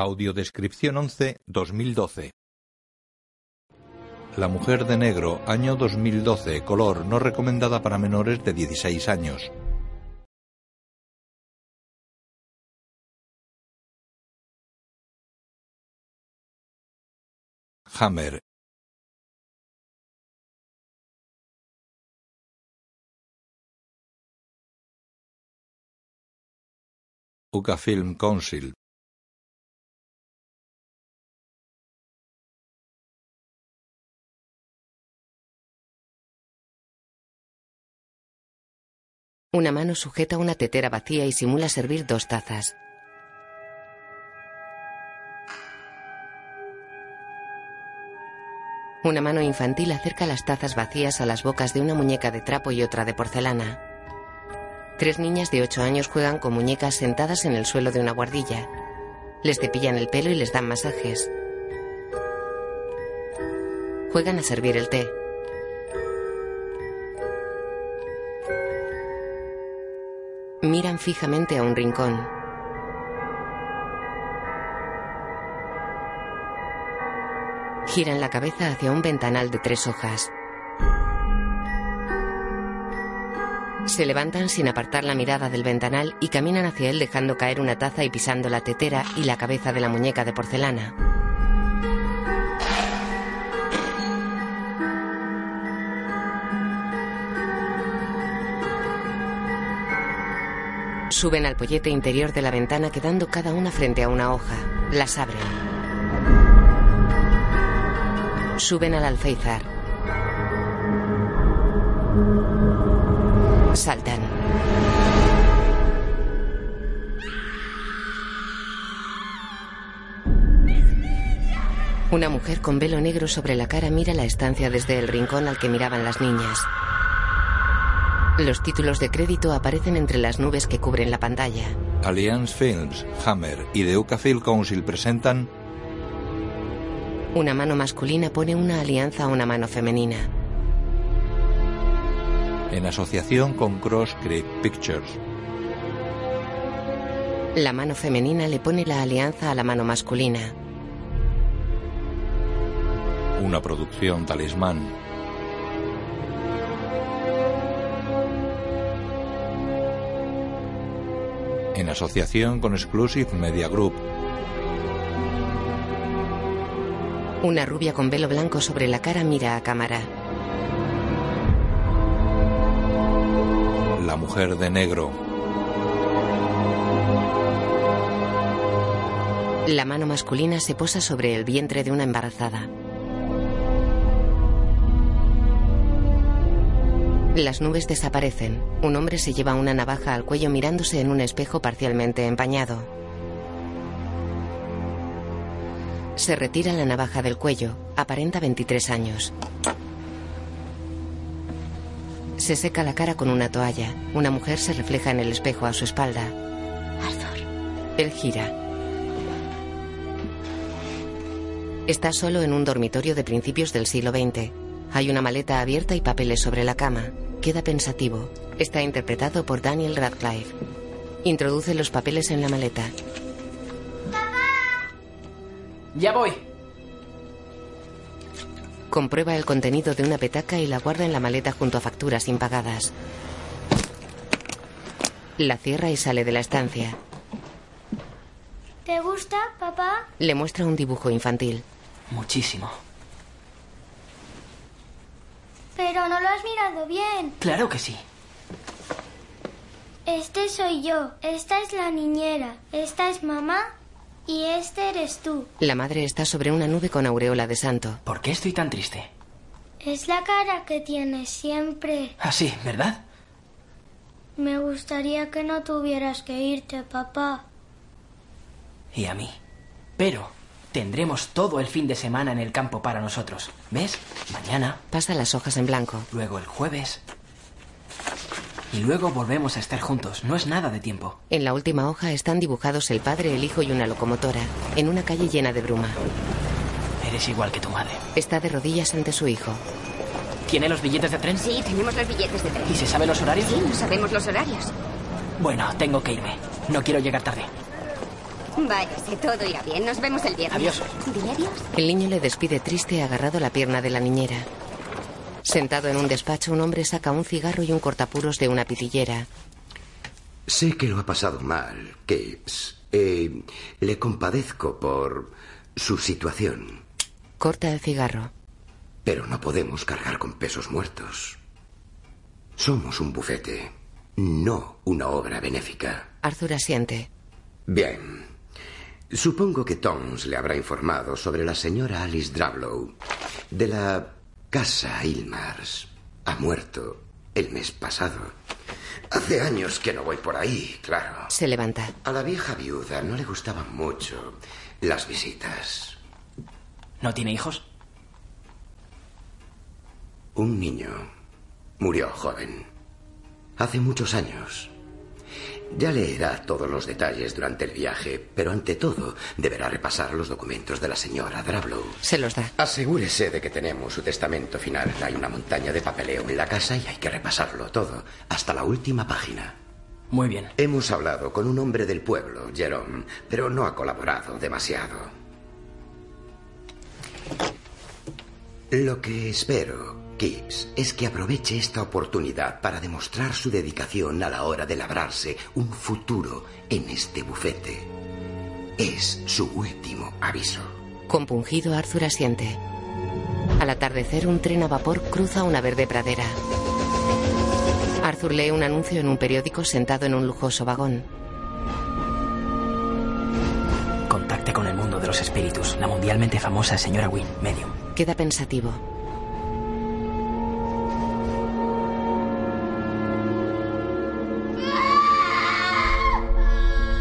Audiodescripción 11 2012 La mujer de negro, año 2012, color no recomendada para menores de 16 años. Hammer, UCA Film Council Una mano sujeta una tetera vacía y simula servir dos tazas. Una mano infantil acerca las tazas vacías a las bocas de una muñeca de trapo y otra de porcelana. Tres niñas de 8 años juegan con muñecas sentadas en el suelo de una guardilla. Les cepillan el pelo y les dan masajes. Juegan a servir el té. Miran fijamente a un rincón. Giran la cabeza hacia un ventanal de tres hojas. Se levantan sin apartar la mirada del ventanal y caminan hacia él dejando caer una taza y pisando la tetera y la cabeza de la muñeca de porcelana. Suben al pollete interior de la ventana quedando cada una frente a una hoja. Las abren. Suben al alféizar. Saltan. Una mujer con velo negro sobre la cara mira la estancia desde el rincón al que miraban las niñas. Los títulos de crédito aparecen entre las nubes que cubren la pantalla. Alliance Films, Hammer y The UCA Film Council presentan Una mano masculina pone una alianza a una mano femenina. en asociación con Cross Creek Pictures. La mano femenina le pone la alianza a la mano masculina. Una producción talismán. En asociación con Exclusive Media Group. Una rubia con velo blanco sobre la cara mira a cámara. La mujer de negro. La mano masculina se posa sobre el vientre de una embarazada. Las nubes desaparecen. Un hombre se lleva una navaja al cuello mirándose en un espejo parcialmente empañado. Se retira la navaja del cuello. Aparenta 23 años. Se seca la cara con una toalla. Una mujer se refleja en el espejo a su espalda. Arthur. Él gira. Está solo en un dormitorio de principios del siglo XX. Hay una maleta abierta y papeles sobre la cama. Queda pensativo. Está interpretado por Daniel Radcliffe. Introduce los papeles en la maleta. Ya voy. Comprueba el contenido de una petaca y la guarda en la maleta junto a facturas impagadas. La cierra y sale de la estancia. ¿Te gusta, papá? Le muestra un dibujo infantil. Muchísimo. Pero no lo has mirado bien. Claro que sí. Este soy yo, esta es la niñera, esta es mamá y este eres tú. La madre está sobre una nube con aureola de santo. ¿Por qué estoy tan triste? Es la cara que tienes siempre. Así, ¿verdad? Me gustaría que no tuvieras que irte, papá. Y a mí. Pero tendremos todo el fin de semana en el campo para nosotros. ¿Ves? Mañana. Pasa las hojas en blanco. Luego el jueves. Y luego volvemos a estar juntos. No es nada de tiempo. En la última hoja están dibujados el padre, el hijo y una locomotora, en una calle llena de bruma. Eres igual que tu madre. Está de rodillas ante su hijo. ¿Tiene los billetes de tren? Sí, tenemos los billetes de tren. ¿Y se sabe los horarios? Sí, no sabemos los horarios. Bueno, tengo que irme. No quiero llegar tarde. Váyase, todo irá bien. Nos vemos el viernes. Adiós. Dile adiós. El niño le despide triste agarrado a la pierna de la niñera. Sentado en un despacho, un hombre saca un cigarro y un cortapuros de una pitillera. Sé que lo ha pasado mal, Capes. Eh, le compadezco por su situación. Corta el cigarro. Pero no podemos cargar con pesos muertos. Somos un bufete, no una obra benéfica. Arthur asiente. Bien. Supongo que Toms le habrá informado sobre la señora Alice Drablow de la casa Ilmars. Ha muerto el mes pasado. Hace años que no voy por ahí, claro. Se levanta. A la vieja viuda no le gustaban mucho las visitas. ¿No tiene hijos? Un niño murió joven. Hace muchos años. Ya leerá todos los detalles durante el viaje, pero ante todo deberá repasar los documentos de la señora Drablow. Se los da. Asegúrese de que tenemos su testamento final. Hay una montaña de papeleo en la casa y hay que repasarlo todo, hasta la última página. Muy bien. Hemos hablado con un hombre del pueblo, Jerome, pero no ha colaborado demasiado. Lo que espero, Gibbs, es que aproveche esta oportunidad para demostrar su dedicación a la hora de labrarse un futuro en este bufete. Es su último aviso. Compungido, Arthur asiente. Al atardecer, un tren a vapor cruza una verde pradera. Arthur lee un anuncio en un periódico sentado en un lujoso vagón. Contacte con el mundo de los espíritus. La mundialmente famosa señora Wynne, medium. Queda pensativo.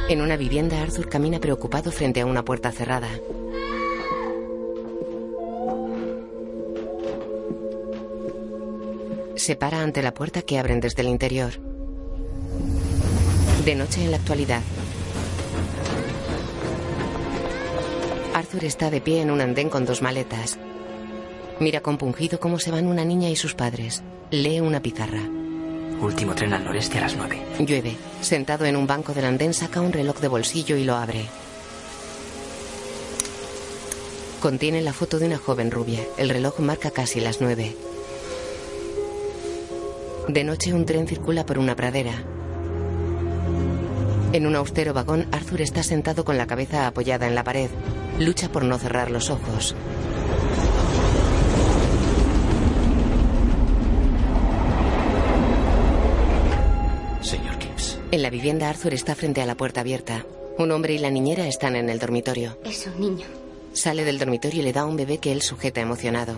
En una vivienda, Arthur camina preocupado frente a una puerta cerrada. Se para ante la puerta que abren desde el interior. De noche en la actualidad. Arthur está de pie en un andén con dos maletas. Mira compungido cómo se van una niña y sus padres. Lee una pizarra. Último tren al noreste a las nueve. Llueve. Sentado en un banco del andén saca un reloj de bolsillo y lo abre. Contiene la foto de una joven rubia. El reloj marca casi las nueve. De noche un tren circula por una pradera. En un austero vagón, Arthur está sentado con la cabeza apoyada en la pared. Lucha por no cerrar los ojos. Señor Gibbs. En la vivienda, Arthur está frente a la puerta abierta. Un hombre y la niñera están en el dormitorio. Es un niño. Sale del dormitorio y le da a un bebé que él sujeta emocionado.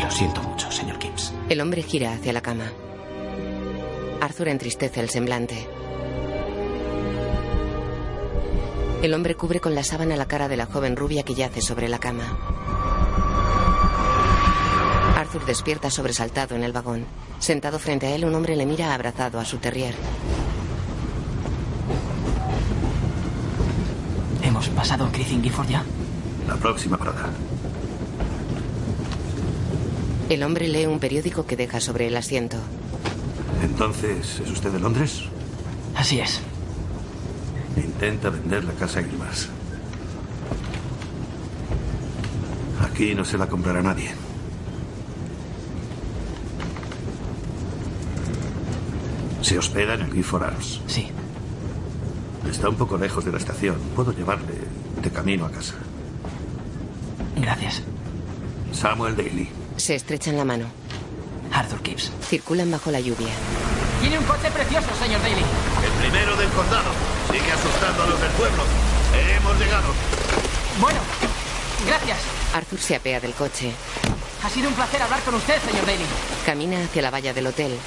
Lo siento mucho, señor Gibbs. El hombre gira hacia la cama. Arthur entristece el semblante. El hombre cubre con la sábana la cara de la joven rubia que yace sobre la cama. Arthur despierta sobresaltado en el vagón. Sentado frente a él, un hombre le mira abrazado a su terrier. ¿Hemos pasado Criffin Gifford ya? La próxima parada. El hombre lee un periódico que deja sobre el asiento. Entonces, ¿es usted de Londres? Así es. Intenta vender la casa Gilmas. Aquí no se la comprará nadie. Se hospeda en el Gifford Arms. Sí. Está un poco lejos de la estación. Puedo llevarle de camino a casa. Gracias. Samuel Daly. Se estrechan la mano. Arthur Gibbs. Circulan bajo la lluvia. Tiene un coche precioso, señor Daly. El primero del condado. Sigue asustando a los del pueblo. Hemos llegado. Bueno, gracias. Arthur se apea del coche. Ha sido un placer hablar con usted, señor Daly. Camina hacia la valla del hotel.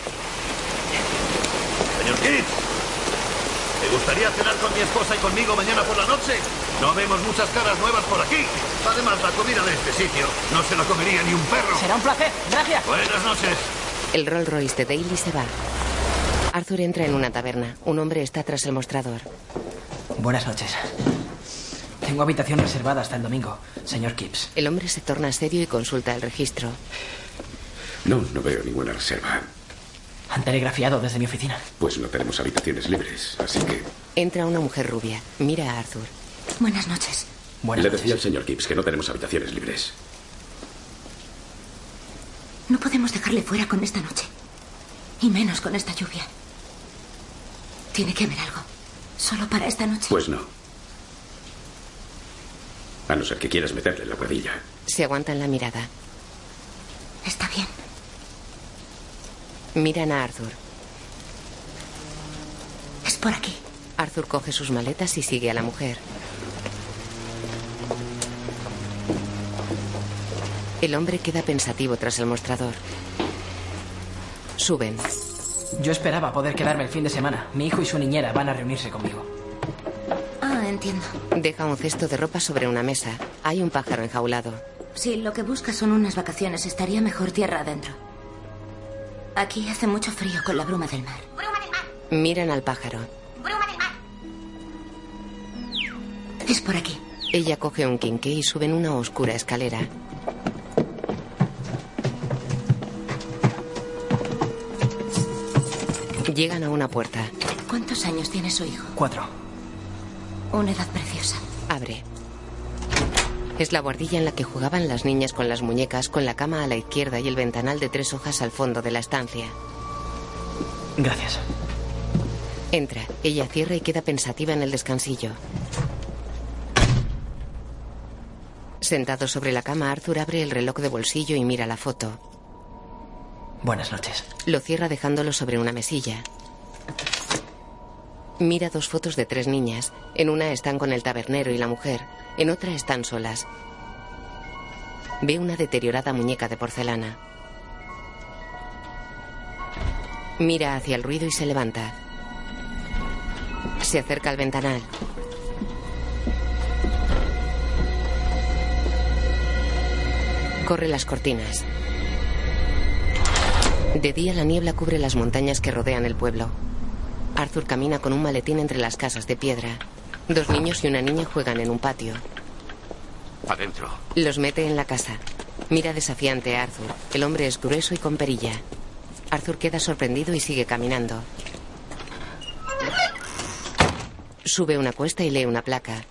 Señor Gibbs, ¿te gustaría cenar con mi esposa y conmigo mañana por la noche? No vemos muchas caras nuevas por aquí. Además, la comida de este sitio no se la comería ni un perro. Será un placer. Gracias. Buenas noches. El Rolls Royce de Daly se va. Arthur entra en una taberna. Un hombre está tras el mostrador. Buenas noches. Tengo habitación reservada hasta el domingo, señor Gibbs. El hombre se torna serio y consulta el registro. No, no veo ninguna reserva. Han telegrafiado desde mi oficina. Pues no tenemos habitaciones libres, así que... Entra una mujer rubia. Mira a Arthur. Buenas noches. Buenas Le noches. decía al señor Gibbs que no tenemos habitaciones libres. No podemos dejarle fuera con esta noche. Y menos con esta lluvia. Tiene que haber algo. Solo para esta noche. Pues no. A no ser que quieras meterle en la cuadrilla. Se aguantan la mirada. Está bien. Miran a Arthur. Es por aquí. Arthur coge sus maletas y sigue a la mujer. El hombre queda pensativo tras el mostrador. Suben. Yo esperaba poder quedarme el fin de semana. Mi hijo y su niñera van a reunirse conmigo. Ah, entiendo. Deja un cesto de ropa sobre una mesa. Hay un pájaro enjaulado. Si lo que buscas son unas vacaciones, estaría mejor tierra adentro. Aquí hace mucho frío con la bruma del mar. Miran al pájaro. Es por aquí. Ella coge un quinqué y suben una oscura escalera. Llegan a una puerta. ¿Cuántos años tiene su hijo? Cuatro. Una edad preciosa. Abre. Es la guardilla en la que jugaban las niñas con las muñecas, con la cama a la izquierda y el ventanal de tres hojas al fondo de la estancia. Gracias. Entra. Ella cierra y queda pensativa en el descansillo. Sentado sobre la cama, Arthur abre el reloj de bolsillo y mira la foto. Buenas noches. Lo cierra dejándolo sobre una mesilla. Mira dos fotos de tres niñas. En una están con el tabernero y la mujer. En otra están solas. Ve una deteriorada muñeca de porcelana. Mira hacia el ruido y se levanta. Se acerca al ventanal. Corre las cortinas. De día la niebla cubre las montañas que rodean el pueblo. Arthur camina con un maletín entre las casas de piedra. Dos niños y una niña juegan en un patio. Adentro. Los mete en la casa. Mira desafiante a Arthur. El hombre es grueso y con perilla. Arthur queda sorprendido y sigue caminando. Sube una cuesta y lee una placa.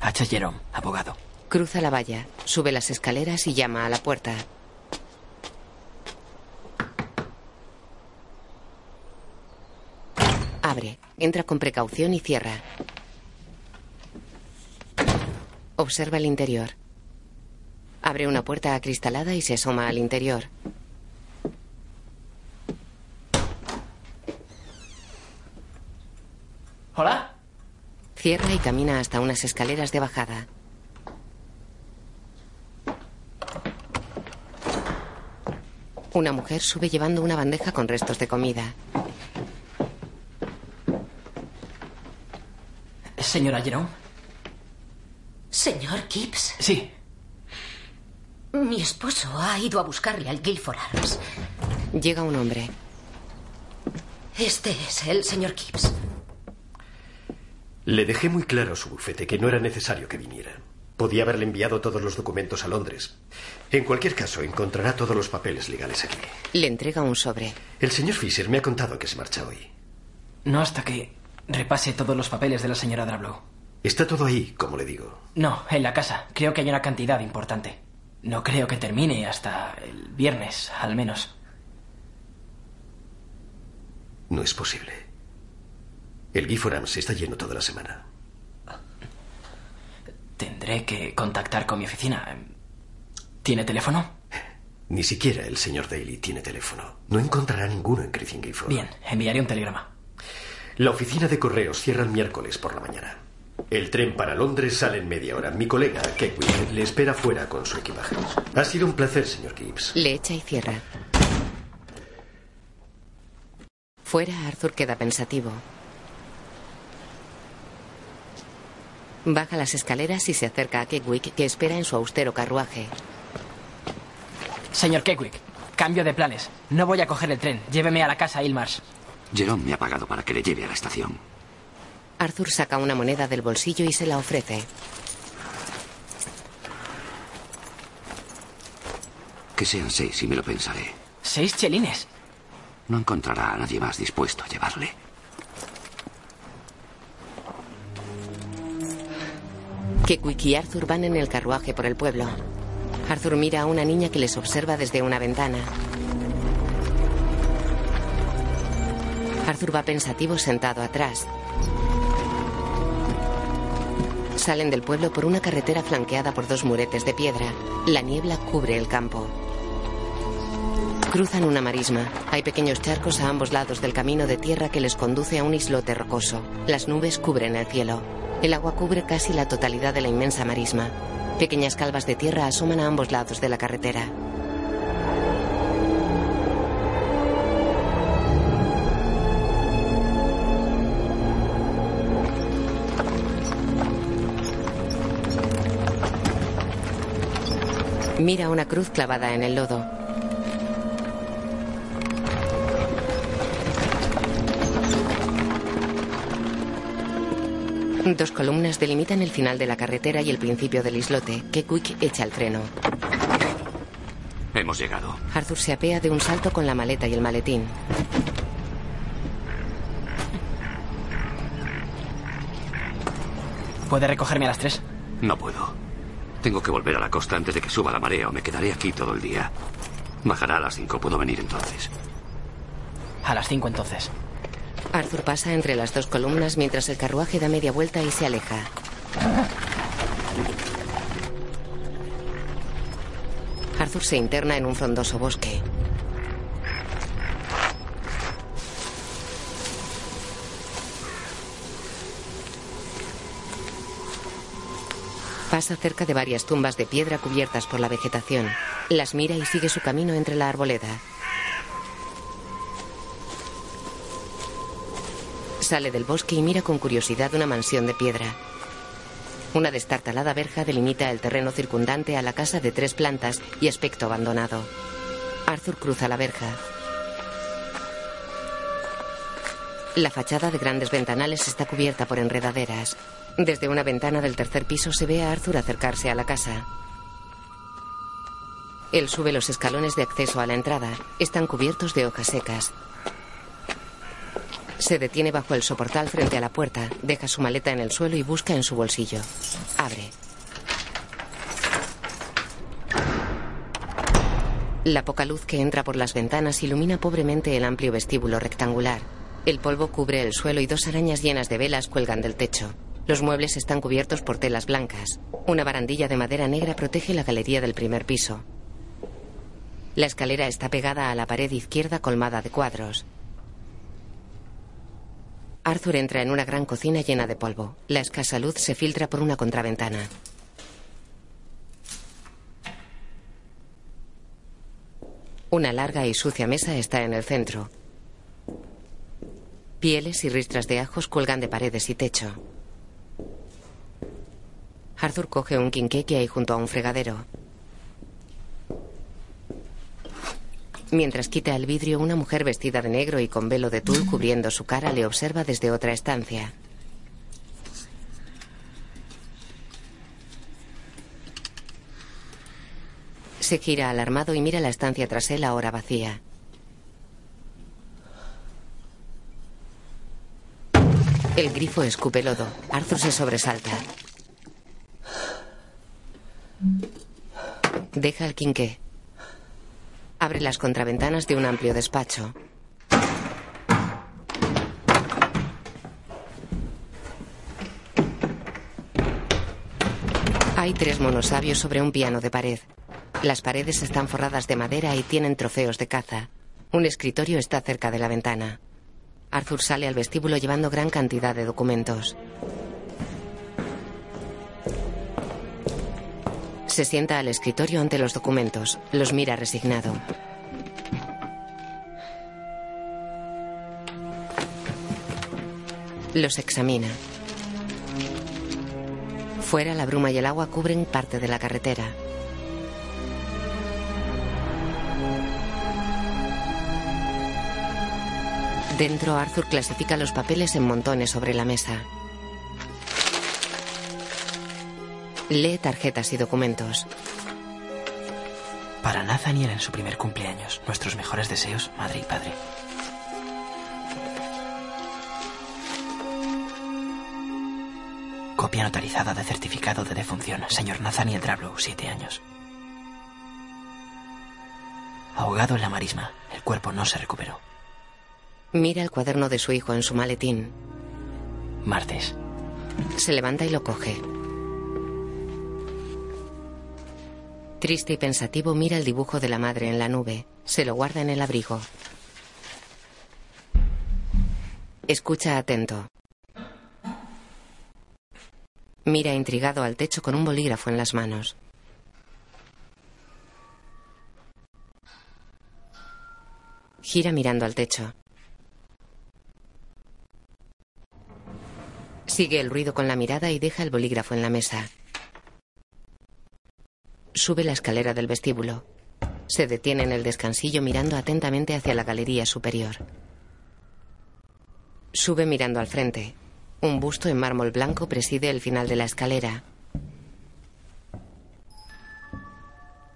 H. Jerome, abogado. Cruza la valla, sube las escaleras y llama a la puerta. Abre, entra con precaución y cierra. Observa el interior. Abre una puerta acristalada y se asoma al interior. ¿Hola? Cierra y camina hasta unas escaleras de bajada. Una mujer sube llevando una bandeja con restos de comida. Señora Jerome. Señor Gibbs, Sí. mi esposo ha ido a buscarle al Guilford Arms. Llega un hombre. Este es el señor Gibbs. Le dejé muy claro a su bufete que no era necesario que viniera. Podía haberle enviado todos los documentos a Londres. En cualquier caso, encontrará todos los papeles legales aquí. Le entrega un sobre. El señor Fisher me ha contado que se marcha hoy. No hasta que repase todos los papeles de la señora Drablow. Está todo ahí, como le digo. No, en la casa. Creo que hay una cantidad importante. No creo que termine hasta el viernes, al menos. No es posible. El Giforams está lleno toda la semana. Tendré que contactar con mi oficina. ¿Tiene teléfono? Ni siquiera el señor Daly tiene teléfono. No encontrará ninguno en Griffin Gifford. Bien, enviaré un telegrama. La oficina de correos cierra el miércoles por la mañana. El tren para Londres sale en media hora. Mi colega, Keckwick, le espera fuera con su equipaje. Ha sido un placer, señor Gibbs. Le echa y cierra. Fuera, Arthur queda pensativo. Baja las escaleras y se acerca a Keckwick, que espera en su austero carruaje. Señor Keckwick, cambio de planes. No voy a coger el tren. Lléveme a la casa Ilmars. Jerome me ha pagado para que le lleve a la estación. Arthur saca una moneda del bolsillo y se la ofrece. Que sean seis y me lo pensaré. ¿Seis chelines? No encontrará a nadie más dispuesto a llevarle. Keckwick y Arthur van en el carruaje por el pueblo. Arthur mira a una niña que les observa desde una ventana. Arthur va pensativo sentado atrás. Salen del pueblo por una carretera flanqueada por dos muretes de piedra. La niebla cubre el campo. Cruzan una marisma. Hay pequeños charcos a ambos lados del camino de tierra que les conduce a un islote rocoso. Las nubes cubren el cielo. El agua cubre casi la totalidad de la inmensa marisma. Pequeñas calvas de tierra asoman a ambos lados de la carretera. Mira una cruz clavada en el lodo. Dos columnas delimitan el final de la carretera y el principio del islote. Keckwick echa el freno. Hemos llegado. Arthur se apea de un salto con la maleta y el maletín. ¿Puede recogerme a las tres? No puedo. Tengo que volver a la costa antes de que suba la marea o me quedaré aquí todo el día. Bajará a las cinco. Puedo venir entonces. A las cinco entonces. Arthur pasa entre las dos columnas mientras el carruaje da media vuelta y se aleja. Arthur se interna en un frondoso bosque. Pasa cerca de varias tumbas de piedra cubiertas por la vegetación. Las mira y sigue su camino entre la arboleda. Sale del bosque y mira con curiosidad una mansión de piedra. Una destartalada verja delimita el terreno circundante a la casa de tres plantas y aspecto abandonado. Arthur cruza la verja. La fachada de grandes ventanales está cubierta por enredaderas. Desde una ventana del tercer piso se ve a Arthur acercarse a la casa. Él sube los escalones de acceso a la entrada. Están cubiertos de hojas secas. Se detiene bajo el soportal frente a la puerta, deja su maleta en el suelo y busca en su bolsillo. Abre. La poca luz que entra por las ventanas ilumina pobremente el amplio vestíbulo rectangular. El polvo cubre el suelo y dos arañas llenas de velas cuelgan del techo. Los muebles están cubiertos por telas blancas. Una barandilla de madera negra protege la galería del primer piso. La escalera está pegada a la pared izquierda colmada de cuadros. Arthur entra en una gran cocina llena de polvo. La escasa luz se filtra por una contraventana. Una larga y sucia mesa está en el centro. Pieles y ristras de ajos cuelgan de paredes y techo. Arthur coge un quinqué que hay junto a un fregadero. Mientras quita el vidrio, una mujer vestida de negro y con velo de tul cubriendo su cara le observa desde otra estancia. Se gira alarmado y mira la estancia tras él ahora vacía. El grifo escupe lodo. Arthur se sobresalta. Deja el quinqué. Abre las contraventanas de un amplio despacho. Hay tres monosabios sobre un piano de pared. Las paredes están forradas de madera y tienen trofeos de caza. Un escritorio está cerca de la ventana. Arthur sale al vestíbulo llevando gran cantidad de documentos. Se sienta al escritorio ante los documentos. Los mira resignado. Los examina. Fuera la bruma y el agua cubren parte de la carretera. Dentro, Arthur clasifica los papeles en montones sobre la mesa. Lee tarjetas y documentos. Para Nathaniel en su primer cumpleaños. Nuestros mejores deseos, madre y padre. Copia notarizada de certificado de defunción. Señor Nathaniel Drablow, siete años. Ahogado en la marisma. El cuerpo no se recuperó. Mira el cuaderno de su hijo en su maletín. Martes. Se levanta y lo coge. Triste y pensativo mira el dibujo de la madre en la nube. Se lo guarda en el abrigo. Escucha atento. Mira intrigado al techo con un bolígrafo en las manos. Gira mirando al techo. Sigue el ruido con la mirada y deja el bolígrafo en la mesa. Sube la escalera del vestíbulo. Se detiene en el descansillo mirando atentamente hacia la galería superior. Sube mirando al frente. Un busto en mármol blanco preside el final de la escalera.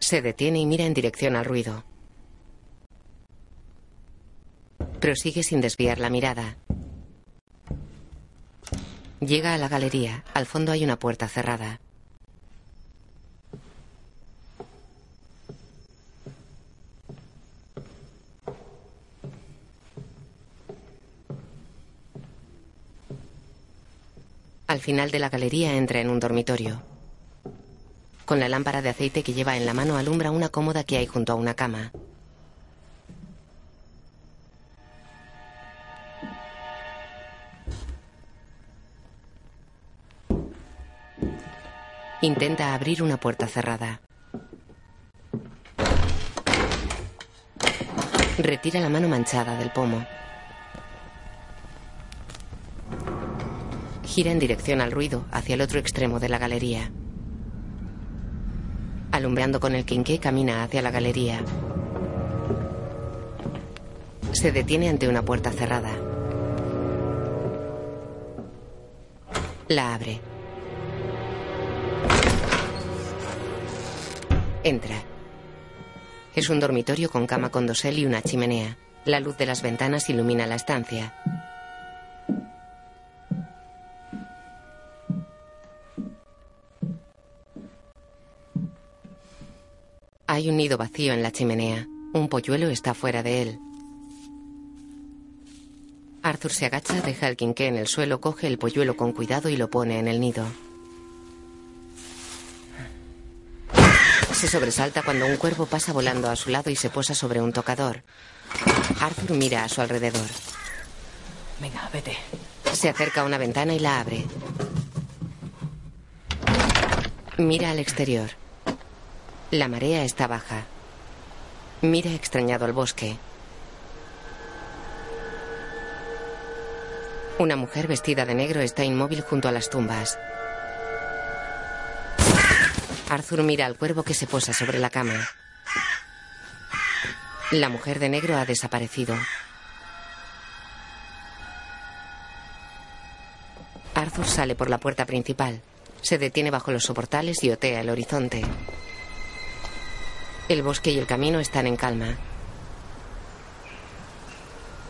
Se detiene y mira en dirección al ruido. Prosigue sin desviar la mirada. Llega a la galería. Al fondo hay una puerta cerrada. Al final de la galería entra en un dormitorio. Con la lámpara de aceite que lleva en la mano alumbra una cómoda que hay junto a una cama. Intenta abrir una puerta cerrada. Retira la mano manchada del pomo. Gira en dirección al ruido, hacia el otro extremo de la galería. Alumbrando con el quinqué, camina hacia la galería. Se detiene ante una puerta cerrada. La abre. Entra. Es un dormitorio con cama con dosel y una chimenea. La luz de las ventanas ilumina la estancia. Hay un nido vacío en la chimenea. Un polluelo está fuera de él. Arthur se agacha, deja el quinqué en el suelo, coge el polluelo con cuidado y lo pone en el nido. Se sobresalta cuando un cuervo pasa volando a su lado y se posa sobre un tocador. Arthur mira a su alrededor. Venga, vete. Se acerca a una ventana y la abre. Mira al exterior. La marea está baja. Mira extrañado al bosque. Una mujer vestida de negro está inmóvil junto a las tumbas. Arthur mira al cuervo que se posa sobre la cama. La mujer de negro ha desaparecido. Arthur sale por la puerta principal. Se detiene bajo los soportales y otea el horizonte. El bosque y el camino están en calma.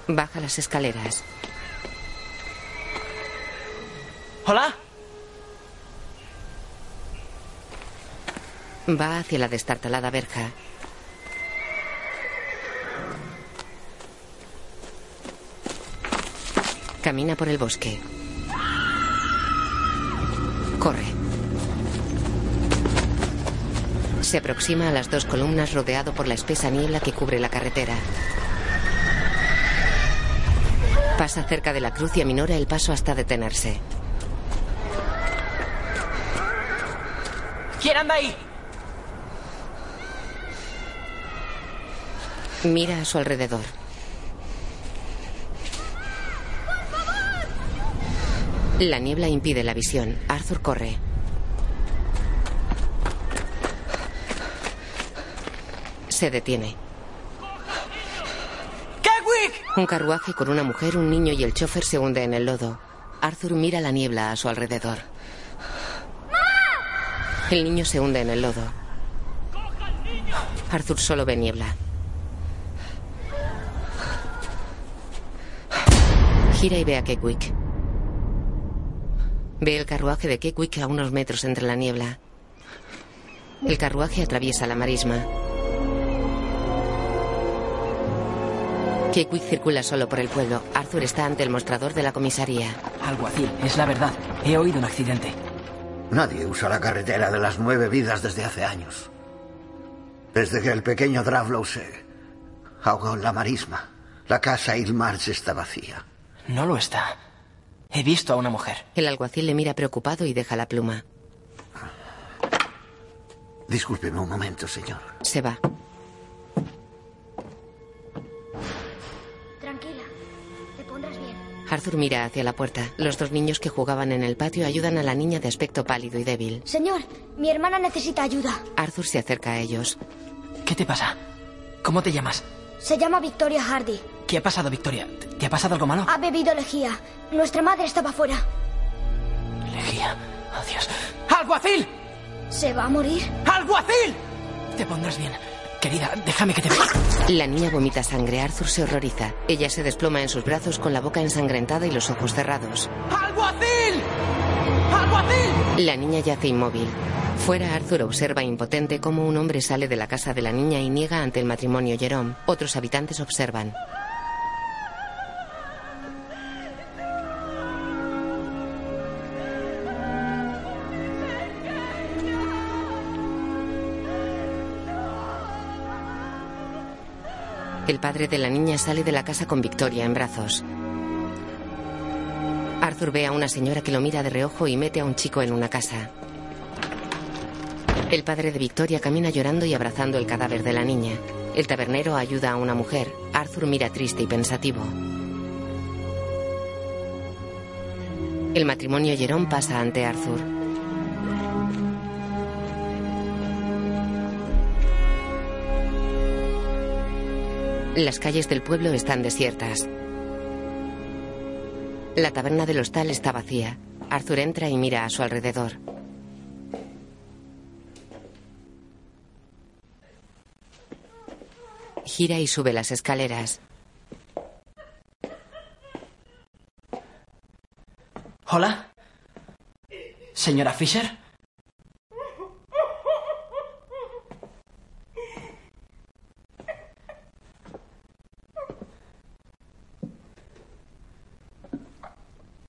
Baja las escaleras. Hola. Va hacia la destartalada verja. Camina por el bosque. Corre. Se aproxima a las dos columnas rodeado por la espesa niebla que cubre la carretera. Pasa cerca de la cruz y aminora el paso hasta detenerse. ¿Quién anda ahí? Mira a su alrededor. La niebla impide la visión. Arthur corre. Se detiene. Un carruaje con una mujer, un niño y el chofer se hunde en el lodo. Arthur mira la niebla a su alrededor. El niño se hunde en el lodo. Arthur solo ve niebla. Gira y ve a Keckwick. Ve el carruaje de Keckwick a unos metros entre la niebla. El carruaje atraviesa la marisma. Keckwick circula solo por el pueblo. Arthur está ante el mostrador de la comisaría. Alguacil, es la verdad. He oído un accidente. Nadie usa la carretera de las nueve vidas desde hace años. Desde que el pequeño Dravlow se ahogó en la marisma, la casa Ilmarch está vacía. No lo está. He visto a una mujer. El alguacil le mira preocupado y deja la pluma. Discúlpeme un momento, señor. Se va. Arthur mira hacia la puerta. Los dos niños que jugaban en el patio ayudan a la niña de aspecto pálido y débil. Señor, mi hermana necesita ayuda. Arthur se acerca a ellos. ¿Qué te pasa? ¿Cómo te llamas? Se llama Victoria Hardy. ¿Qué ha pasado, Victoria? ¿Te ha pasado algo malo? Ha bebido lejía. Nuestra madre estaba fuera. Lejía. Oh, Dios. ¡Alguacil! ¿Se va a morir? ¡Alguacil! Te pondrás bien. Querida, déjame que te vea. La niña vomita sangre. Arthur se horroriza. Ella se desploma en sus brazos con la boca ensangrentada y los ojos cerrados. ¡Alguacil! ¡Alguacil! La niña yace inmóvil. Fuera, Arthur observa impotente cómo un hombre sale de la casa de la niña y niega ante el matrimonio Jerome. Otros habitantes observan. El padre de la niña sale de la casa con Victoria en brazos. Arthur ve a una señora que lo mira de reojo y mete a un chico en una casa. El padre de Victoria camina llorando y abrazando el cadáver de la niña. El tabernero ayuda a una mujer. Arthur mira triste y pensativo. El matrimonio Jerón pasa ante Arthur. Las calles del pueblo están desiertas. La taberna del hostal está vacía. Arthur entra y mira a su alrededor. Gira y sube las escaleras. ¿Hola? ¿Señora Fisher?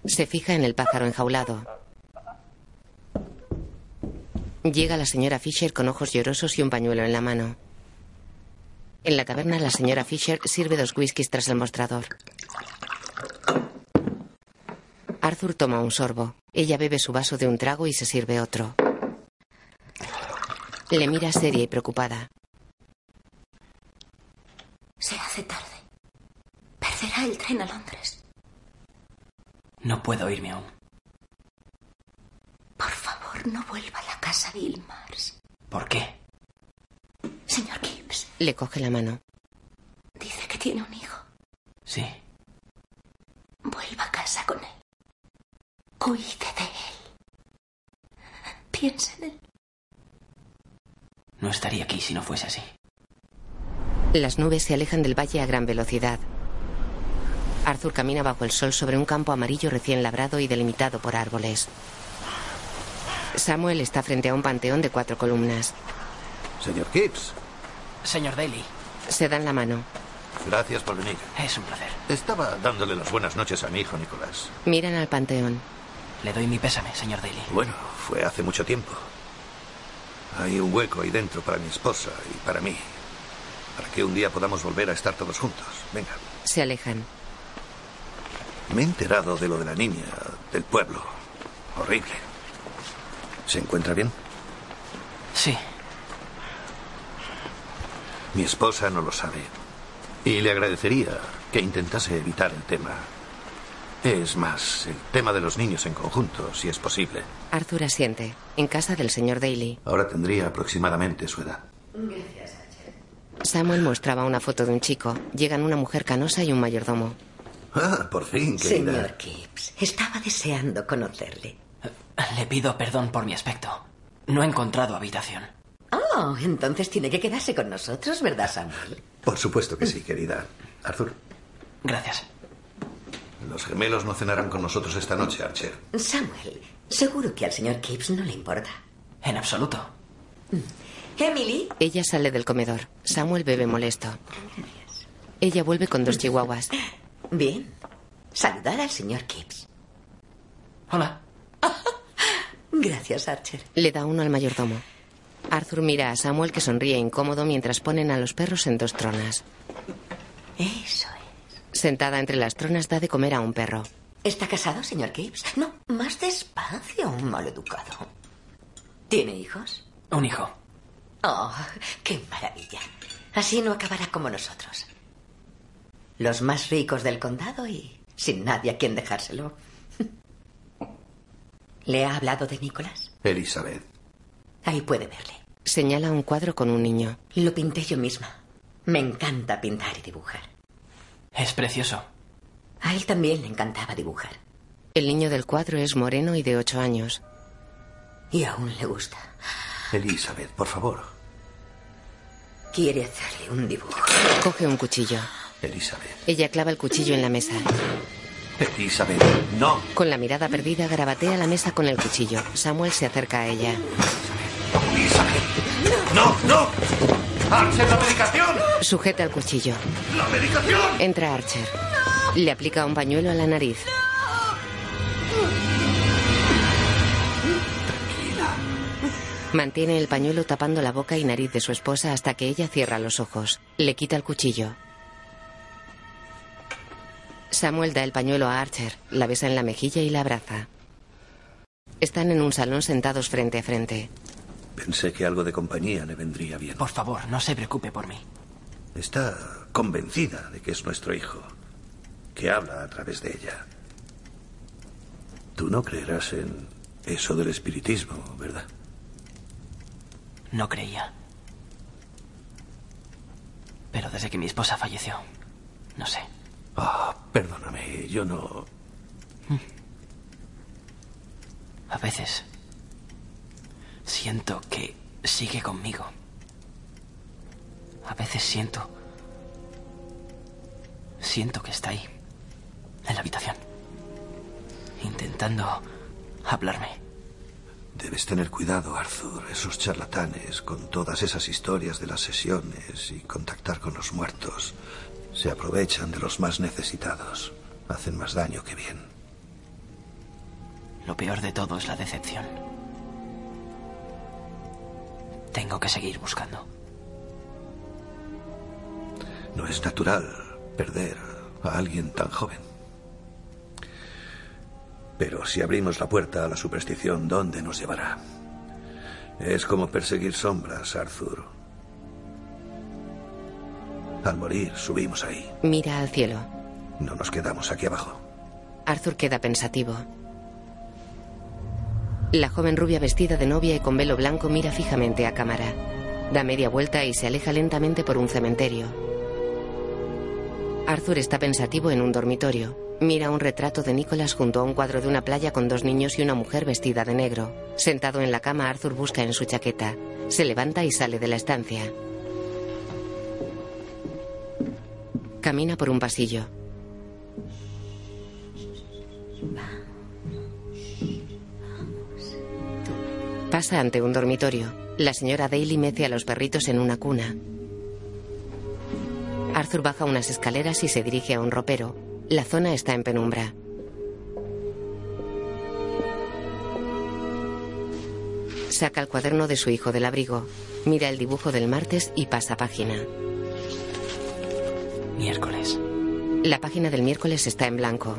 Se fija en el pájaro enjaulado. Llega la señora Fisher con ojos llorosos y un pañuelo en la mano. En la taberna, la señora Fisher sirve dos whiskies tras el mostrador. Arthur toma un sorbo. Ella bebe su vaso de un trago y se sirve otro. Le mira seria y preocupada. Se hace tarde. Perderá el tren a Londres. No puedo irme aún. Por favor, no vuelva a la casa Vilmars. ¿Por qué? Señor Gibbs, Le coge la mano. dice que tiene un hijo. Sí. Vuelva a casa con él. Cuide de él. Piense en él. No estaría aquí si no fuese así. Las nubes se alejan del valle a gran velocidad. Arthur camina bajo el sol sobre un campo amarillo recién labrado y delimitado por árboles. Samuel está frente a un panteón de cuatro columnas. Señor Gibbs, Señor Daly, Se dan la mano. gracias por venir. es un placer. Estaba dándole las buenas noches a mi hijo Nicolás. Miran al panteón. Le doy mi pésame, señor Daly. Bueno, fue hace mucho tiempo. Hay un hueco ahí dentro para mi esposa y para mí. Para que un día podamos volver a estar todos juntos. Venga. Se alejan. Me he enterado de lo de la niña del pueblo. Horrible. ¿Se encuentra bien? Sí. Mi esposa no lo sabe. Y le agradecería que intentase evitar el tema. Es más, el tema de los niños en conjunto, si es posible. Arthur asiente, en casa del señor Daly. Ahora tendría aproximadamente su edad. Gracias, Samuel mostraba una foto de un chico. Llegan una mujer canosa y un mayordomo. Ah, por fin, querida. Señor Gibbs, estaba deseando conocerle. Le pido perdón por mi aspecto. No he encontrado habitación. Oh, entonces tiene que quedarse con nosotros, ¿verdad, Samuel? Por supuesto que sí, querida. Arthur. Gracias. Los gemelos no cenarán con nosotros esta noche, Archer. Samuel, seguro que al señor Gibbs no le importa. En absoluto. Emily. Ella sale del comedor. Samuel bebe molesto. Ella vuelve con dos chihuahuas. Bien. Saludar al señor Gibbs. Hola. Gracias, Archer. Le da uno al mayordomo. Arthur mira a Samuel que sonríe incómodo mientras ponen a los perros en dos tronas. Eso Sentada entre las tronas da de comer a un perro. ¿Está casado, señor Gibbs? No, más despacio, maleducado. ¿Tiene hijos? Un hijo. Oh, qué maravilla. Así no acabará como nosotros. Los más ricos del condado y sin nadie a quien dejárselo. ¿Le ha hablado de Nicolás? Elizabeth. Ahí puede verle. Señala un cuadro con un niño. Lo pinté yo misma. Me encanta pintar y dibujar. Es precioso. A él también le encantaba dibujar. El niño del cuadro es moreno y de ocho años. Y aún le gusta. Elizabeth, por favor. Quiere hacerle un dibujo. Coge un cuchillo. Elizabeth. Ella clava el cuchillo en la mesa. Elizabeth, no. Con la mirada perdida garabatea la mesa con el cuchillo. Samuel se acerca a ella. ¡No, no! ¡Archer, la medicación! Sujeta el cuchillo. ¡La medicación! Entra Archer. Le aplica un pañuelo a la nariz. Mantiene el pañuelo tapando la boca y nariz de su esposa hasta que ella cierra los ojos. Le quita el cuchillo. Samuel da el pañuelo a Archer, la besa en la mejilla y la abraza. Están en un salón sentados frente a frente. Pensé que algo de compañía le vendría bien. Por favor, no se preocupe por mí. Está convencida de que es nuestro hijo, que habla a través de ella. Tú no creerás en eso del espiritismo, ¿verdad? No creía. Pero desde que mi esposa falleció, no sé. Ah, perdóname, yo no... A veces siento que sigue conmigo. A veces siento... Siento que está ahí, en la habitación, intentando hablarme. Debes tener cuidado, Arthur. Esos charlatanes con todas esas historias de las sesiones y contactar con los muertos se aprovechan de los más necesitados. Hacen más daño que bien. Lo peor de todo es la decepción. Tengo que seguir buscando. No es natural perder a alguien tan joven. Pero si abrimos la puerta a la superstición, ¿dónde nos llevará? Es como perseguir sombras, Arthur. Al morir, subimos ahí. Mira al cielo. No nos quedamos aquí abajo. Arthur queda pensativo. La joven rubia vestida de novia y con velo blanco mira fijamente a cámara. Da media vuelta y se aleja lentamente por un cementerio. Arthur está pensativo en un dormitorio. Mira un retrato de Nicholas junto a un cuadro de una playa con dos niños y una mujer vestida de negro. Sentado en la cama, Arthur busca en su chaqueta. Se levanta y sale de la estancia. Camina por un pasillo. Pasa ante un dormitorio. La señora Daly mece a los perritos en una cuna. Arthur baja unas escaleras y se dirige a un ropero. La zona está en penumbra. Saca el cuaderno de su hijo del abrigo. Mira el dibujo del martes y pasa página. Miércoles. La página del miércoles está en blanco.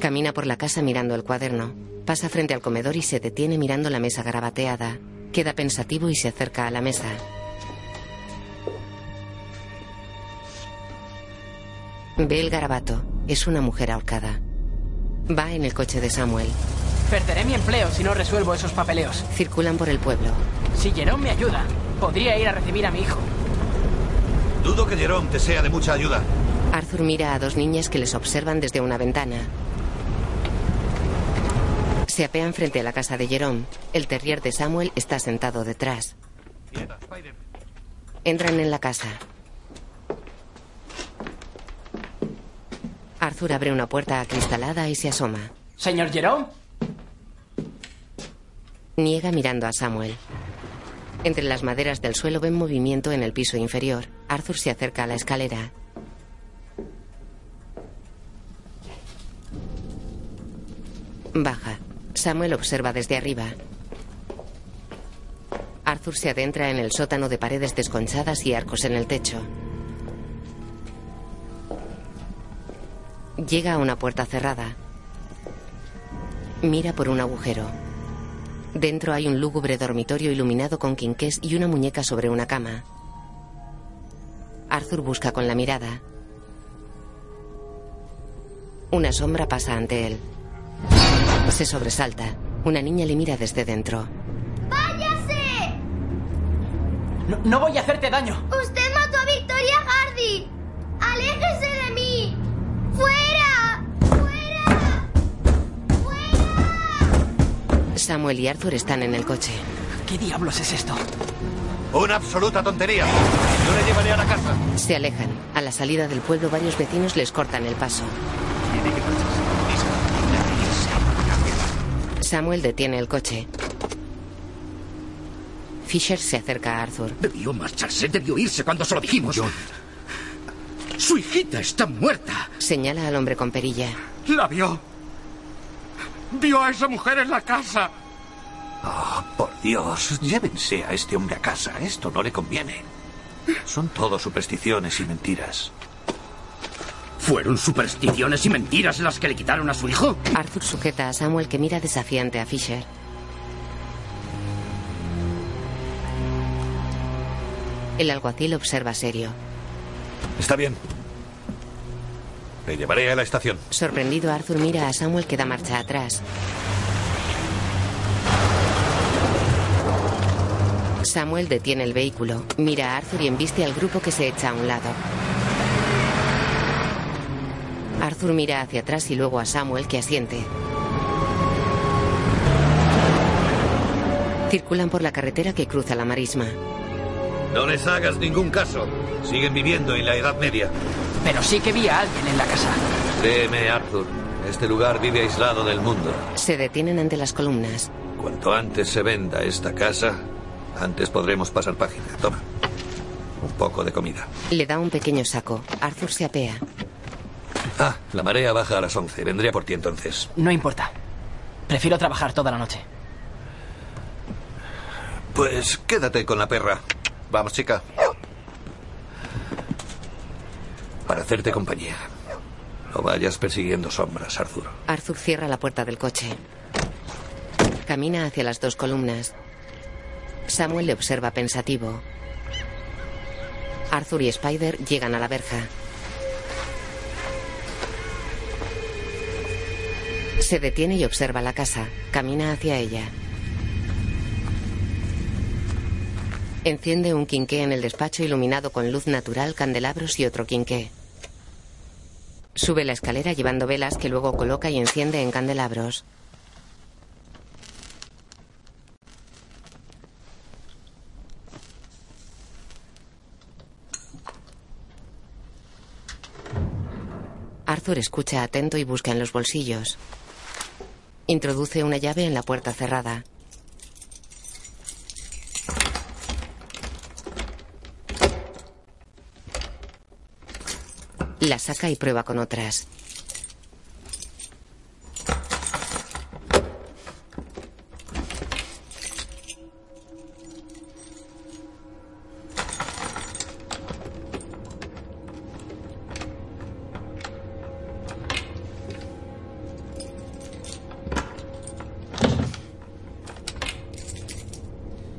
Camina por la casa mirando el cuaderno. Pasa frente al comedor y se detiene mirando la mesa garabateada. Queda pensativo y se acerca a la mesa. Ve el garabato. Es una mujer ahorcada. Va en el coche de Samuel. Perderé mi empleo si no resuelvo esos papeleos. Circulan por el pueblo. Si Jerome me ayuda, podría ir a recibir a mi hijo. Dudo que Jerome te sea de mucha ayuda. Arthur mira a dos niñas que les observan desde una ventana. Se apean frente a la casa de Jerome. El terrier de Samuel está sentado detrás. Entran en la casa. Arthur abre una puerta acristalada y se asoma. Señor Jerome. Niega mirando a Samuel. Entre las maderas del suelo ven movimiento en el piso inferior. Arthur se acerca a la escalera. Baja. Samuel observa desde arriba. Arthur se adentra en el sótano de paredes desconchadas y arcos en el techo. Llega a una puerta cerrada. Mira por un agujero. Dentro hay un lúgubre dormitorio iluminado con quinqués y una muñeca sobre una cama. Arthur busca con la mirada. Una sombra pasa ante él. Se sobresalta. Una niña le mira desde dentro. ¡Váyase! No, no voy a hacerte daño. ¡Usted mató a Victoria Hardy! ¡Aléjese de mí! ¡Fuera! Samuel y Arthur están en el coche. ¿Qué diablos es esto? Una absoluta tontería. Yo le llevaré a la casa. Se alejan. A la salida del pueblo varios vecinos les cortan el paso. Samuel detiene el coche. Fisher se acerca a Arthur. Debió marcharse, debió irse cuando se lo dijimos. Su hijita está muerta. Señala al hombre con perilla. ¿La vio? Vio a esa mujer en la casa. Oh, por Dios, llévense a este hombre a casa. Esto no le conviene. Son todo supersticiones y mentiras. ¿Fueron supersticiones y mentiras las que le quitaron a su hijo? Arthur sujeta a Samuel que mira desafiante a Fisher. El alguacil observa serio. Está bien. Le llevaré a la estación. Sorprendido, Arthur mira a Samuel que da marcha atrás. Samuel detiene el vehículo, mira a Arthur y embiste al grupo que se echa a un lado. Arthur mira hacia atrás y luego a Samuel que asiente. Circulan por la carretera que cruza la marisma. No les hagas ningún caso. Siguen viviendo en la Edad Media. Pero sí que vi a alguien en la casa. Créeme, Arthur. Este lugar vive aislado del mundo. Se detienen ante las columnas. Cuanto antes se venda esta casa, antes podremos pasar página. Toma. Un poco de comida. Le da un pequeño saco. Arthur se apea. Ah, la marea baja a las 11. Vendría por ti entonces. No importa. Prefiero trabajar toda la noche. Pues quédate con la perra. Vamos, chica. Para hacerte compañía. No vayas persiguiendo sombras, Arthur. Arthur cierra la puerta del coche. Camina hacia las dos columnas. Samuel le observa pensativo. Arthur y Spider llegan a la verja. Se detiene y observa la casa. Camina hacia ella. Enciende un quinqué en el despacho iluminado con luz natural, candelabros y otro quinqué. Sube la escalera llevando velas que luego coloca y enciende en candelabros. Arthur escucha atento y busca en los bolsillos. Introduce una llave en la puerta cerrada. La saca y prueba con otras.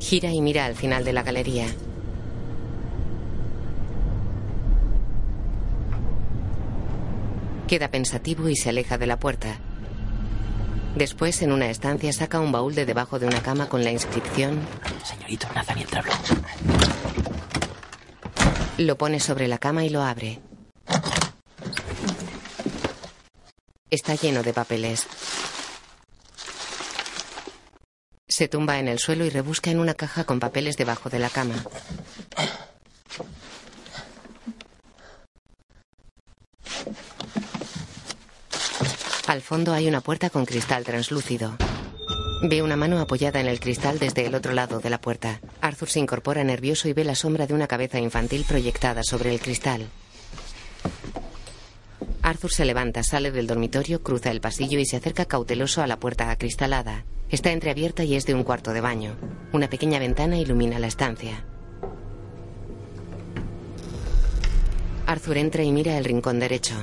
Gira y mira al final de la galería. Queda pensativo y se aleja de la puerta. Después, en una estancia, saca un baúl de debajo de una cama con la inscripción Señorito Nathaniel Drablow. Lo pone sobre la cama y lo abre. Está lleno de papeles. Se tumba en el suelo y rebusca en una caja con papeles debajo de la cama. Al fondo hay una puerta con cristal translúcido. Ve una mano apoyada en el cristal desde el otro lado de la puerta. Arthur se incorpora nervioso y ve la sombra de una cabeza infantil proyectada sobre el cristal. Arthur se levanta, sale del dormitorio, cruza el pasillo y se acerca cauteloso a la puerta acristalada. Está entreabierta y es de un cuarto de baño. Una pequeña ventana ilumina la estancia. Arthur entra y mira el rincón derecho.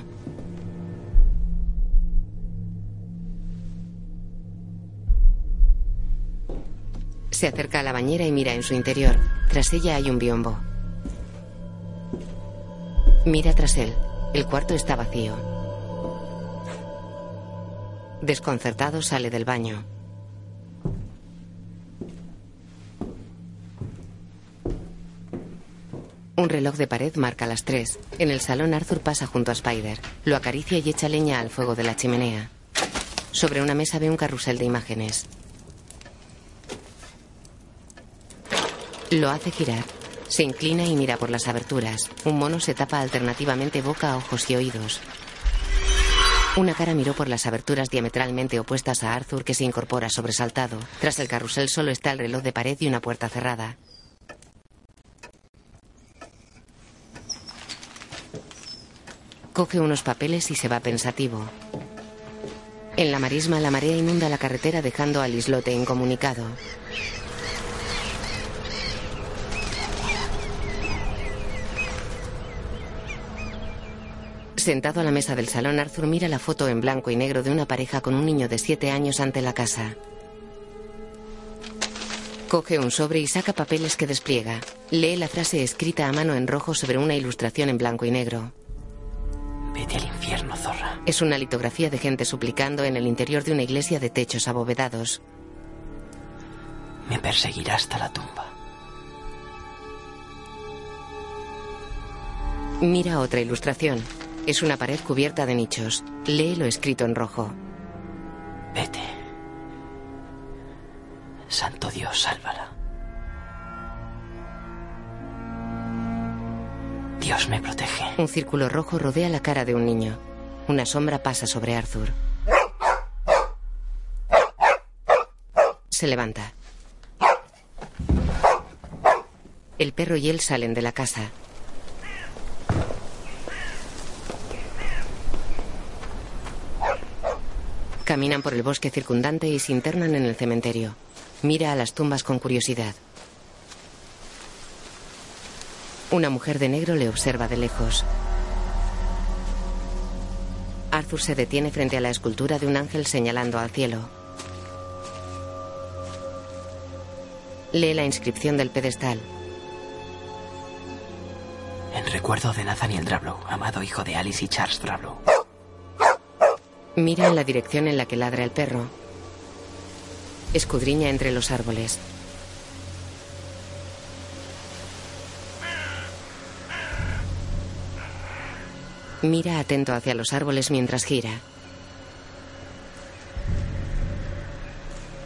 Se acerca a la bañera y mira en su interior. Tras ella hay un biombo. Mira tras él. El cuarto está vacío. Desconcertado sale del baño. Un reloj de pared marca las tres. En el salón Arthur pasa junto a Spider. Lo acaricia y echa leña al fuego de la chimenea. Sobre una mesa ve un carrusel de imágenes. Lo hace girar. Se inclina y mira por las aberturas. Un mono se tapa alternativamente boca, ojos y oídos. Una cara miró por las aberturas diametralmente opuestas a Arthur que se incorpora sobresaltado. Tras el carrusel solo está el reloj de pared y una puerta cerrada. Coge unos papeles y se va pensativo. En la marisma la marea inunda la carretera dejando al islote incomunicado. Sentado a la mesa del salón, Arthur mira la foto en blanco y negro de una pareja con un niño de siete años ante la casa. Coge un sobre y saca papeles que despliega. Lee la frase escrita a mano en rojo sobre una ilustración en blanco y negro. Vete al infierno, zorra. Es una litografía de gente suplicando en el interior de una iglesia de techos abovedados. Me perseguirá hasta la tumba. Mira otra ilustración. Es una pared cubierta de nichos. Lee lo escrito en rojo. Vete. Santo Dios, sálvala. Dios me protege. Un círculo rojo rodea la cara de un niño. Una sombra pasa sobre Arthur. Se levanta. El perro y él salen de la casa. Caminan por el bosque circundante y se internan en el cementerio. Mira a las tumbas con curiosidad. Una mujer de negro le observa de lejos. Arthur se detiene frente a la escultura de un ángel señalando al cielo. Lee la inscripción del pedestal. En recuerdo de Nathaniel Drablow, amado hijo de Alice y Charles Drablow. Mira en la dirección en la que ladra el perro. Escudriña entre los árboles. Mira atento hacia los árboles mientras gira.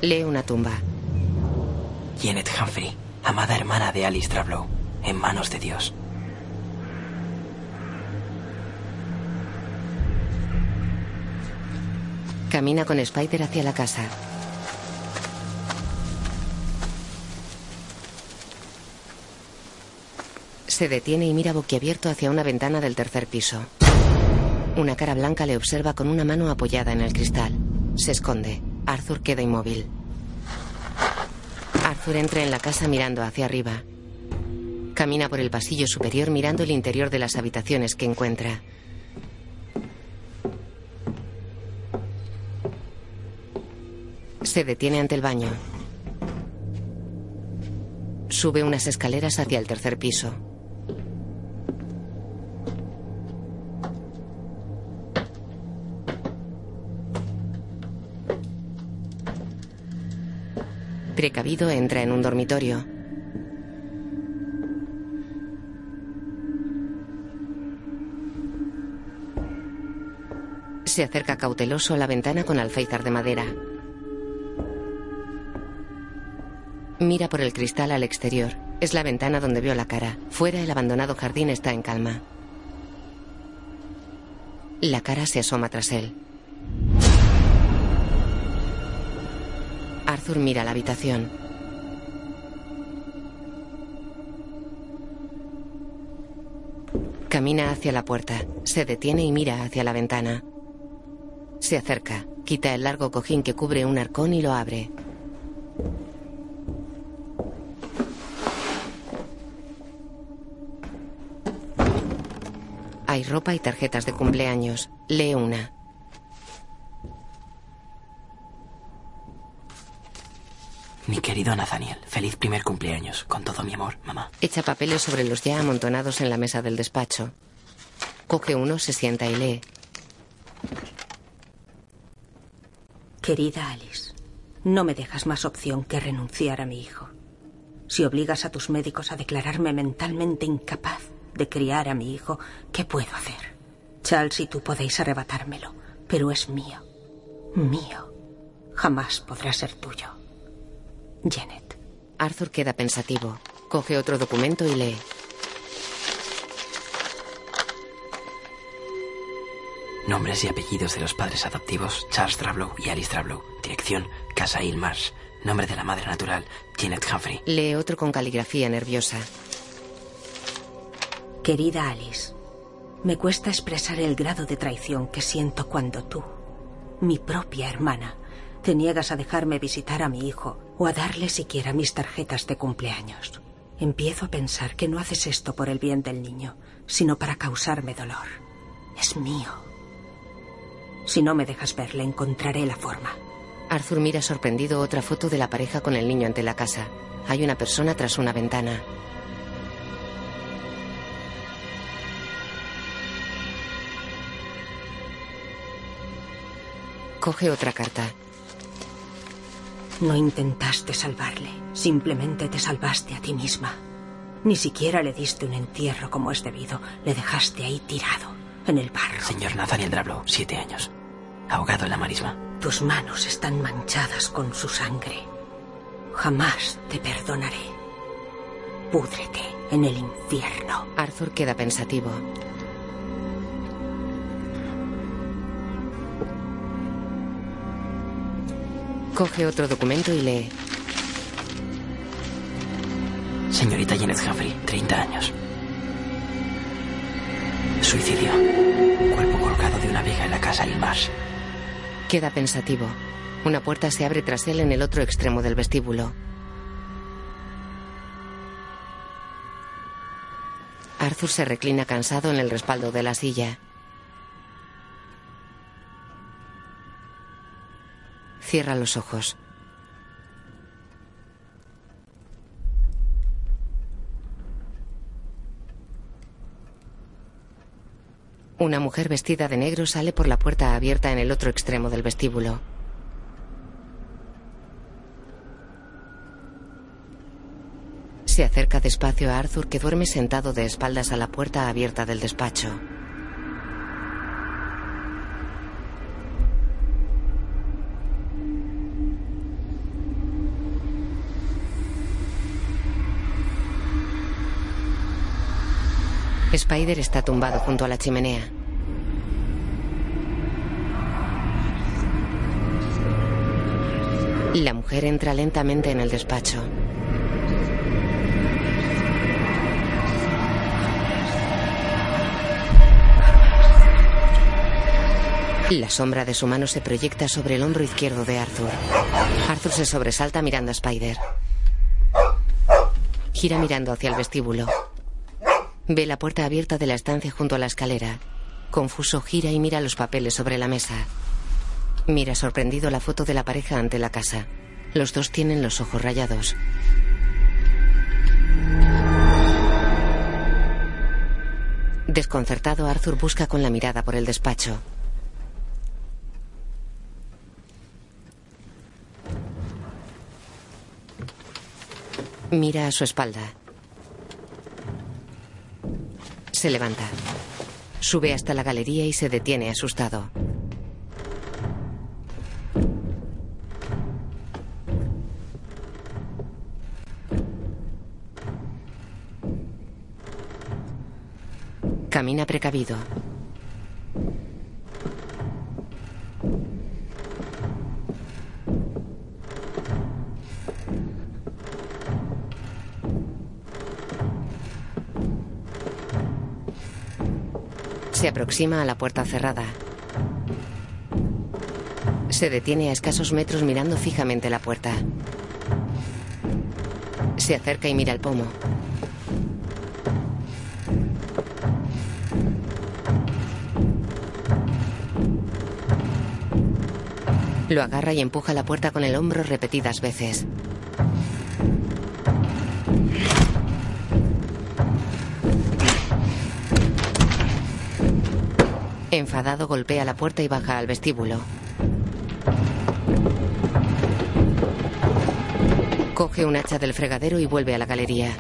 Lee una tumba. Janet Humphrey, amada hermana de Alice Drablow, en manos de Dios. Camina con Spider hacia la casa. Se detiene y mira boquiabierto hacia una ventana del tercer piso. Una cara blanca le observa con una mano apoyada en el cristal. Se esconde. Arthur queda inmóvil. Arthur entra en la casa mirando hacia arriba. Camina por el pasillo superior mirando el interior de las habitaciones que encuentra. Se detiene ante el baño. Sube unas escaleras hacia el tercer piso. Precavido entra en un dormitorio. Se acerca cauteloso a la ventana con alféizar de madera. Mira por el cristal al exterior. Es la ventana donde vio la cara. Fuera el abandonado jardín está en calma. La cara se asoma tras él. Arthur mira la habitación. Camina hacia la puerta. Se detiene y mira hacia la ventana. Se acerca, quita el largo cojín que cubre un arcón y lo abre. Hay ropa y tarjetas de cumpleaños. Lee una. Mi querido Nathaniel, feliz primer cumpleaños. Con todo mi amor, mamá. Echa papeles sobre los ya amontonados en la mesa del despacho. Coge uno, se sienta y lee. Querida Alice, no me dejas más opción que renunciar a mi hijo. Si obligas a tus médicos a declararme mentalmente incapaz de criar a mi hijo, ¿qué puedo hacer? Charles y tú podéis arrebatármelo, pero es mío. Mío. Jamás podrá ser tuyo. Janet. Arthur queda pensativo. Coge otro documento y lee. Nombres y apellidos de los padres adoptivos Charles Drablow y Alice Drablow. Dirección Casa Ilmars. Nombre de la madre natural Janet Humphrey. Lee otro con caligrafía nerviosa. Querida Alice, me cuesta expresar el grado de traición que siento cuando tú, mi propia hermana, te niegas a dejarme visitar a mi hijo o a darle siquiera mis tarjetas de cumpleaños. Empiezo a pensar que no haces esto por el bien del niño, sino para causarme dolor. Es mío. Si no me dejas verle, encontraré la forma. Arthur mira sorprendido otra foto de la pareja con el niño ante la casa. Hay una persona tras una ventana. Coge otra carta. No intentaste salvarle, simplemente te salvaste a ti misma. Ni siquiera le diste un entierro como es debido, le dejaste ahí tirado, en el barro. Señor Nathaniel Drablow, siete años. Ahogado en la marisma. Tus manos están manchadas con su sangre. Jamás te perdonaré. Púdrete en el infierno. Arthur queda pensativo. Coge otro documento y lee. Señorita Janet Humphrey, 30 años. Suicidio. Cuerpo colgado de una viga en la casa Ilmars. Queda pensativo. Una puerta se abre tras él en el otro extremo del vestíbulo. Arthur se reclina cansado en el respaldo de la silla. Cierra los ojos. Una mujer vestida de negro sale por la puerta abierta en el otro extremo del vestíbulo. Se acerca despacio a Arthur que duerme sentado de espaldas a la puerta abierta del despacho. Spider está tumbado junto a la chimenea. La mujer entra lentamente en el despacho. La sombra de su mano se proyecta sobre el hombro izquierdo de Arthur. Arthur se sobresalta mirando a Spider. Gira mirando hacia el vestíbulo. Ve la puerta abierta de la estancia junto a la escalera. Confuso gira y mira los papeles sobre la mesa. Mira sorprendido la foto de la pareja ante la casa. Los dos tienen los ojos rayados. Desconcertado, Arthur busca con la mirada por el despacho. Mira a su espalda. Se levanta. Sube hasta la galería y se detiene asustado. Camina precavido. Se aproxima a la puerta cerrada. Se detiene a escasos metros mirando fijamente la puerta. Se acerca y mira el pomo. Lo agarra y empuja la puerta con el hombro repetidas veces. Enfadado golpea la puerta y baja al vestíbulo. Coge un hacha del fregadero y vuelve a la galería.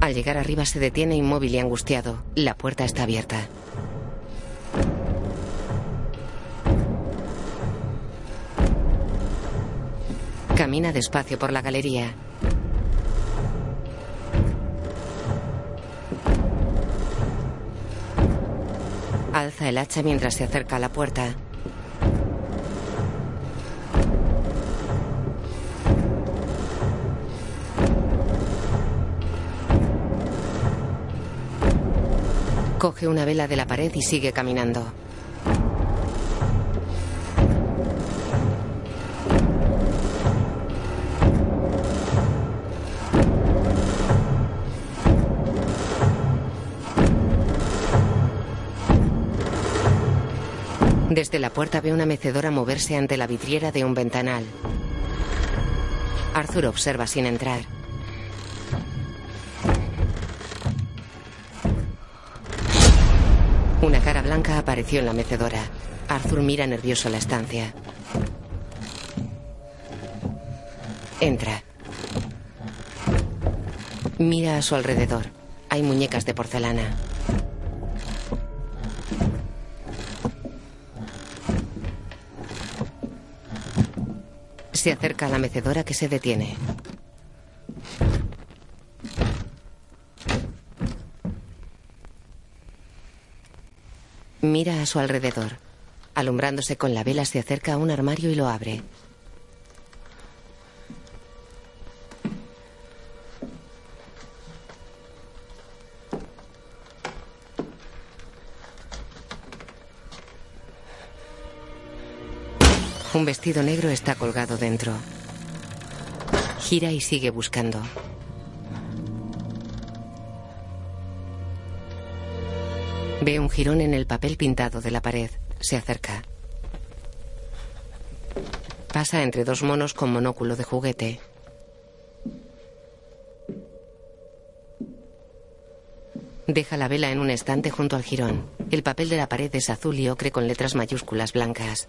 Al llegar arriba se detiene inmóvil y angustiado. La puerta está abierta. Camina despacio por la galería. El hacha mientras se acerca a la puerta. Coge una vela de la pared y sigue caminando. La puerta ve una mecedora moverse ante la vidriera de un ventanal. Arthur observa sin entrar. Una cara blanca apareció en la mecedora. Arthur mira nervioso la estancia. Entra. Mira a su alrededor. Hay muñecas de porcelana. Se acerca a la mecedora que se detiene. Mira a su alrededor. Alumbrándose con la vela se acerca a un armario y lo abre. Un vestido negro está colgado dentro. Gira y sigue buscando. Ve un jirón en el papel pintado de la pared. Se acerca. Pasa entre dos monos con monóculo de juguete. Deja la vela en un estante junto al jirón. El papel de la pared es azul y ocre con letras mayúsculas blancas.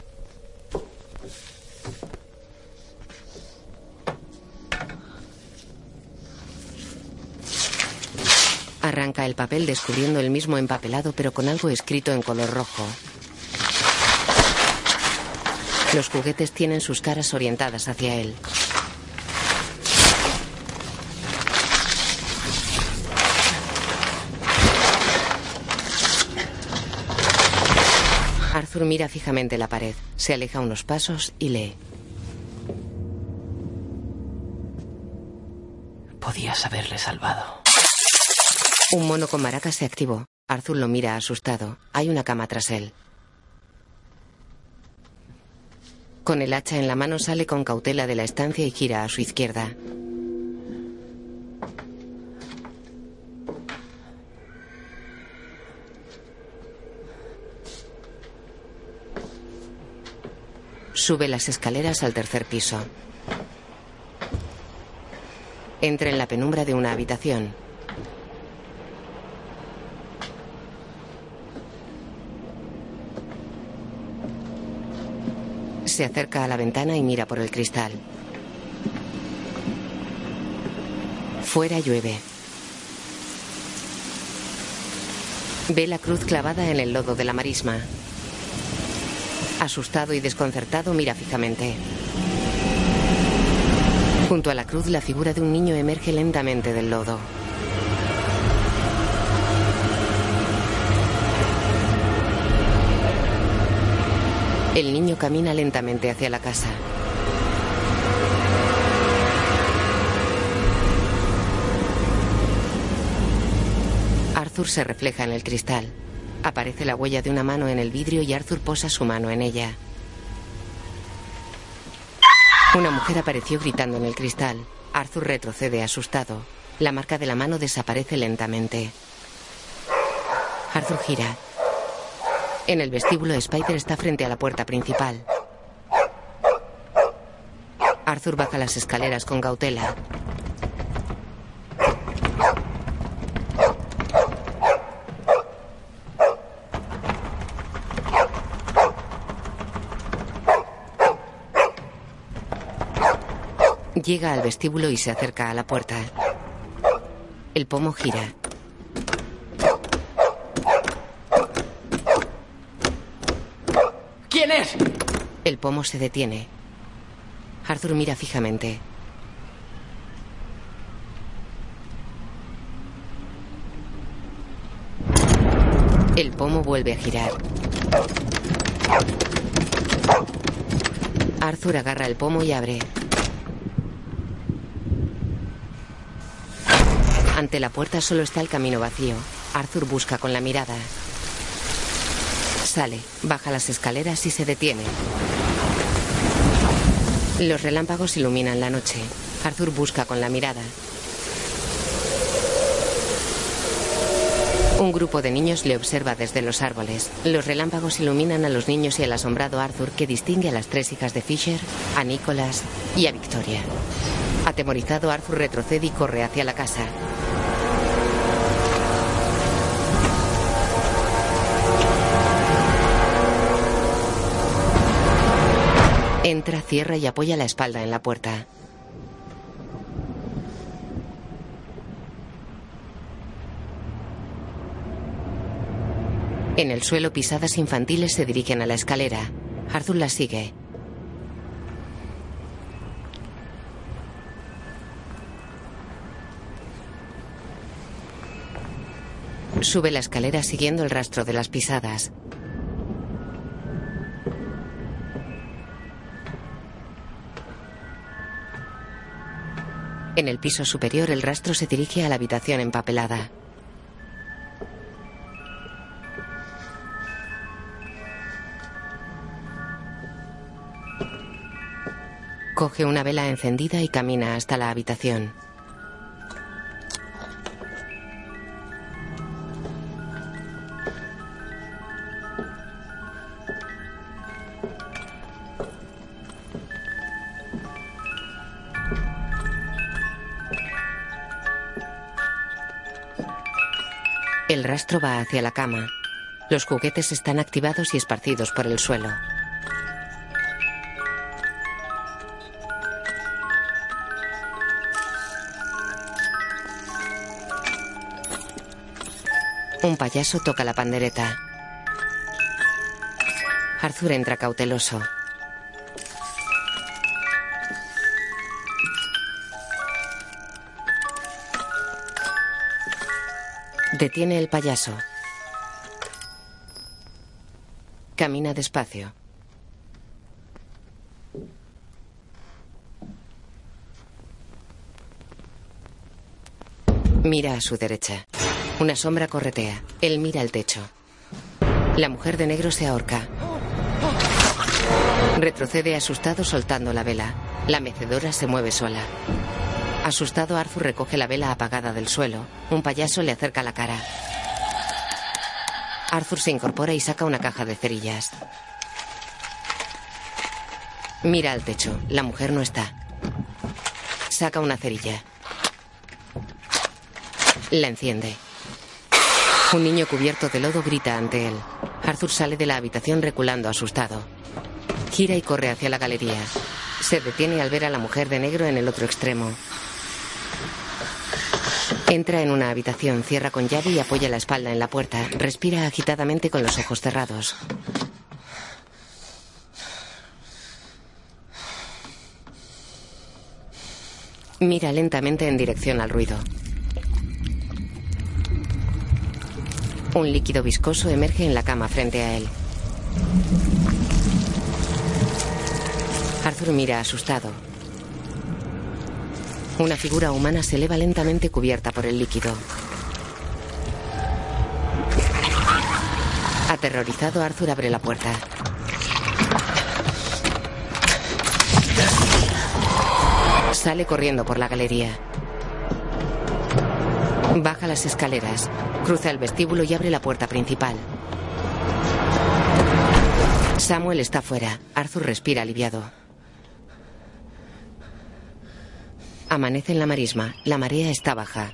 Arranca el papel descubriendo el mismo empapelado pero con algo escrito en color rojo. Los juguetes tienen sus caras orientadas hacia él. Arthur mira fijamente la pared, se aleja unos pasos y lee. Podías haberle salvado. Un mono con maracas se activó. Arthur lo mira asustado. Hay una cama tras él. Con el hacha en la mano sale con cautela de la estancia y gira a su izquierda. Sube las escaleras al tercer piso. Entra en la penumbra de una habitación. Se acerca a la ventana y mira por el cristal. Fuera llueve. Ve la cruz clavada en el lodo de la marisma. Asustado y desconcertado mira fijamente. Junto a la cruz la figura de un niño emerge lentamente del lodo. El niño camina lentamente hacia la casa. Arthur se refleja en el cristal. Aparece la huella de una mano en el vidrio y Arthur posa su mano en ella. Una mujer apareció gritando en el cristal. Arthur retrocede asustado. La marca de la mano desaparece lentamente. Arthur gira. En el vestíbulo, Spider está frente a la puerta principal. Arthur baja las escaleras con cautela. Llega al vestíbulo y se acerca a la puerta. El pomo gira. ¿Quién es? El pomo se detiene. Arthur mira fijamente. El pomo vuelve a girar. Arthur agarra el pomo y abre. La puerta solo está el camino vacío. Arthur busca con la mirada. Sale, baja las escaleras y se detiene. Los relámpagos iluminan la noche. Arthur busca con la mirada. Un grupo de niños le observa desde los árboles. Los relámpagos iluminan a los niños y al asombrado Arthur que distingue a las tres hijas de Fisher, a Nicholas y a Victoria. Atemorizado, Arthur retrocede y corre hacia la casa. Cierra y apoya la espalda en la puerta. En el suelo pisadas infantiles se dirigen a la escalera. Arthur las sigue. Sube la escalera siguiendo el rastro de las pisadas. En el piso superior el rastro se dirige a la habitación empapelada. Coge una vela encendida y camina hasta la habitación. El rastro va hacia la cama. Los juguetes están activados y esparcidos por el suelo. Un payaso toca la pandereta. Arthur entra cauteloso. Detiene el payaso. Camina despacio. Mira a su derecha. Una sombra corretea. Él mira el techo. La mujer de negro se ahorca. Retrocede asustado soltando la vela. La mecedora se mueve sola. Asustado, Arthur recoge la vela apagada del suelo. Un payaso le acerca la cara. Arthur se incorpora y saca una caja de cerillas. Mira al techo. La mujer no está. Saca una cerilla. La enciende. Un niño cubierto de lodo grita ante él. Arthur sale de la habitación reculando asustado. Gira y corre hacia la galería. Se detiene al ver a la mujer de negro en el otro extremo. Entra en una habitación, cierra con llave y apoya la espalda en la puerta. Respira agitadamente con los ojos cerrados. Mira lentamente en dirección al ruido. Un líquido viscoso emerge en la cama frente a él. Arthur mira asustado. Una figura humana se eleva lentamente cubierta por el líquido. Aterrorizado, Arthur abre la puerta. Sale corriendo por la galería. Baja las escaleras, cruza el vestíbulo y abre la puerta principal. Samuel está fuera. Arthur respira aliviado. Amanece en la marisma. La marea está baja.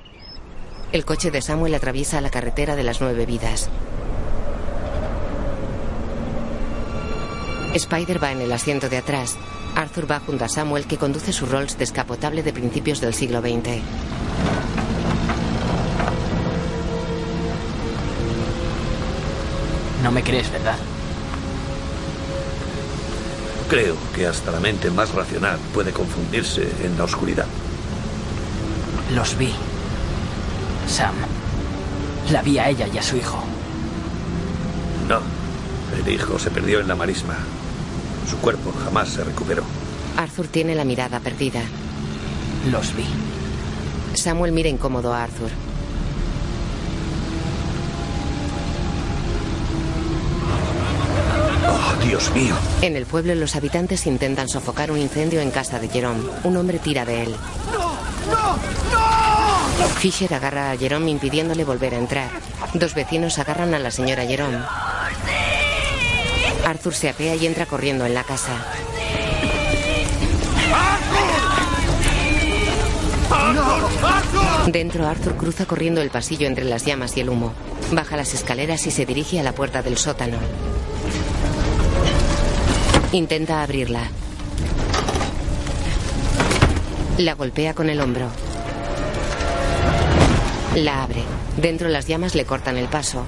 El coche de Samuel atraviesa la carretera de las nueve vidas. Spider va en el asiento de atrás. Arthur va junto a Samuel que conduce su Rolls descapotable de principios del siglo XX. No me crees, ¿verdad? Creo que hasta la mente más racional puede confundirse en la oscuridad. Los vi. Sam. La vi a ella y a su hijo. No. El hijo se perdió en la marisma. Su cuerpo jamás se recuperó. Arthur tiene la mirada perdida. Los vi. Samuel mira incómodo a Arthur. Oh, Dios mío. En el pueblo los habitantes intentan sofocar un incendio en casa de Jerome. Un hombre tira de él. ¡No! ¡No! Fisher agarra a Jerome impidiéndole volver a entrar. Dos vecinos agarran a la señora Jerome. Arthur se apea y entra corriendo en la casa. Dentro, Arthur cruza corriendo el pasillo entre las llamas y el humo. Baja las escaleras y se dirige a la puerta del sótano. Intenta abrirla. La golpea con el hombro. La abre. Dentro las llamas le cortan el paso.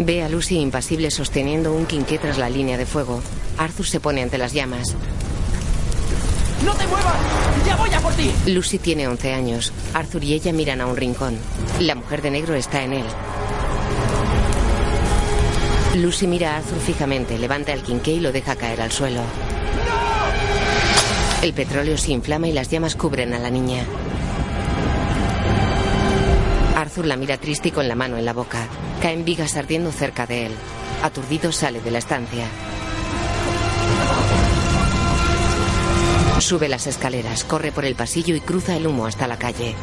Ve a Lucy impasible sosteniendo un quinqué tras la línea de fuego. Arthur se pone ante las llamas. ¡No te muevas! ¡Ya voy a por ti! Lucy tiene 11 años. Arthur y ella miran a un rincón. La mujer de negro está en él. Lucy mira a Arthur fijamente, levanta el quinqué y lo deja caer al suelo. El petróleo se inflama y las llamas cubren a la niña. Arthur la mira triste y con la mano en la boca. Caen vigas ardiendo cerca de él. Aturdido sale de la estancia. Sube las escaleras, corre por el pasillo y cruza el humo hasta la calle.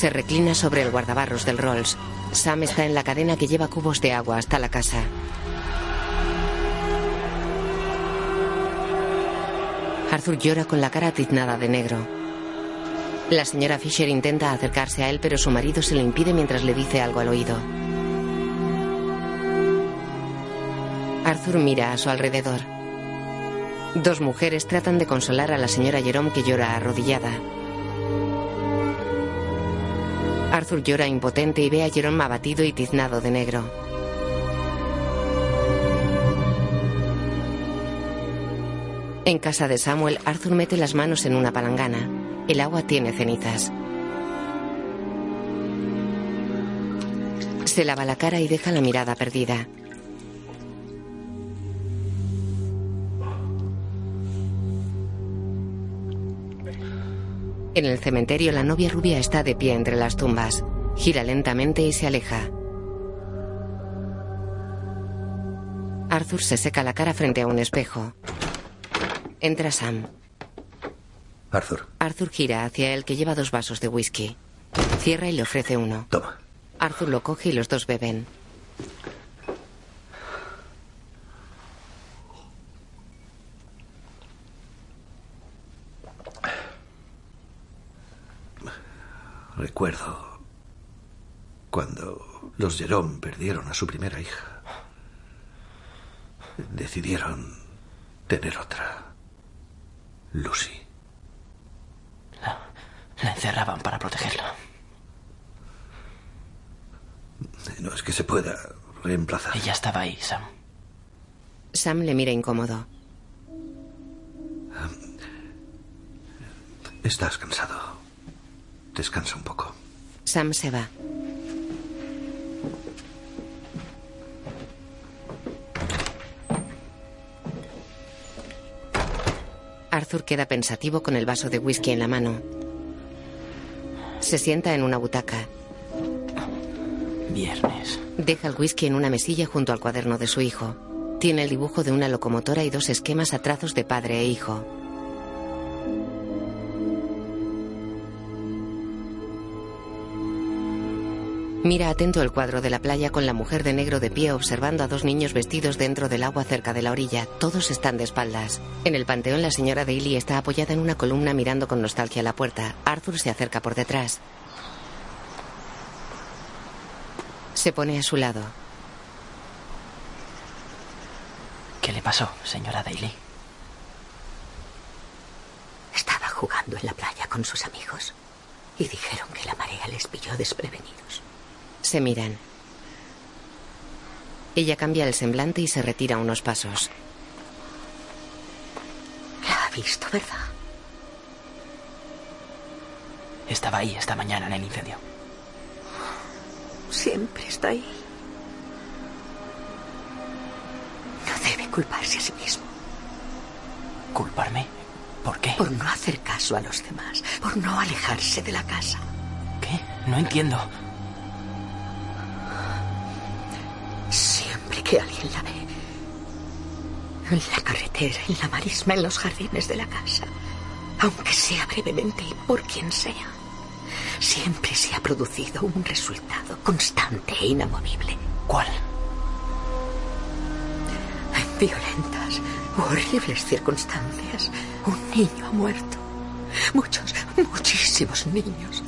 Se reclina sobre el guardabarros del Rolls. Sam está en la cadena que lleva cubos de agua hasta la casa. Arthur llora con la cara tiznada de negro. La señora Fisher intenta acercarse a él, pero su marido se lo impide mientras le dice algo al oído. Arthur mira a su alrededor. Dos mujeres tratan de consolar a la señora Jerome que llora arrodillada. Arthur llora impotente y ve a Jerome abatido y tiznado de negro. En casa de Samuel, Arthur mete las manos en una palangana. El agua tiene cenizas. Se lava la cara y deja la mirada perdida. En el cementerio, la novia rubia está de pie entre las tumbas. Gira lentamente y se aleja. Arthur se seca la cara frente a un espejo. Entra Sam. Arthur, Arthur gira hacia él que lleva dos vasos de whisky. Cierra y le ofrece uno. toma. Arthur lo coge y los dos beben. Recuerdo cuando los Jerome perdieron a su primera hija. Decidieron tener otra. Lucy. La, la encerraban para protegerla. No es que se pueda reemplazar. Ella estaba ahí, Sam. Sam le mira incómodo. Estás cansado. Descansa un poco. Sam se va. Arthur queda pensativo con el vaso de whisky en la mano. Se sienta en una butaca. Viernes. Deja el whisky en una mesilla junto al cuaderno de su hijo. Tiene el dibujo de una locomotora y dos esquemas a trazos de padre e hijo. Mira atento el cuadro de la playa con la mujer de negro de pie observando a dos niños vestidos dentro del agua cerca de la orilla. Todos están de espaldas. En el panteón la señora Daly está apoyada en una columna mirando con nostalgia a la puerta. Arthur se acerca por detrás. Se pone a su lado. ¿Qué le pasó, señora Daly? Estaba jugando en la playa con sus amigos y dijeron que la marea les pilló desprevenidos. Se miran. Ella cambia el semblante y se retira unos pasos. La ha visto, ¿verdad? Estaba ahí esta mañana en el incendio. Siempre está ahí. No debe culparse a sí mismo. ¿Culparme? ¿Por qué? Por no hacer caso a los demás. Por no alejarse de la casa. ¿Qué? No entiendo. Que alguien la ve. En la carretera, en la marisma, en los jardines de la casa. Aunque sea brevemente y por quien sea. Siempre se ha producido un resultado constante e inamovible. ¿Cuál? En violentas, horribles circunstancias, un niño ha muerto. Muchos, muchísimos niños.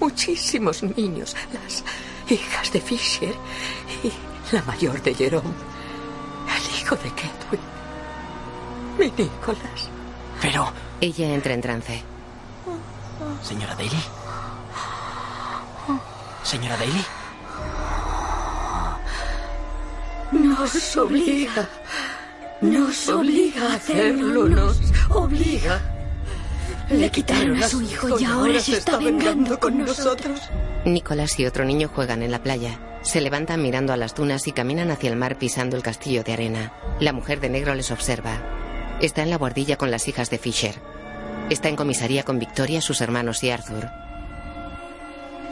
Muchísimos niños. Las hijas de Fisher y la mayor de Jerome. El hijo de Kedwin. Mi Nicholas. Pero... Ella entra en trance. Señora Daly. Señora Daly. Nos obliga. Nos obliga a hacerlo. Nos obliga. Le quitaron a su hijo y ahora se está vengando con nosotros. Nicolás y otro niño juegan en la playa. Se levantan mirando a las dunas y caminan hacia el mar pisando el castillo de arena. La mujer de negro les observa. Está en la guardilla con las hijas de Fisher. Está en comisaría con Victoria, sus hermanos y Arthur.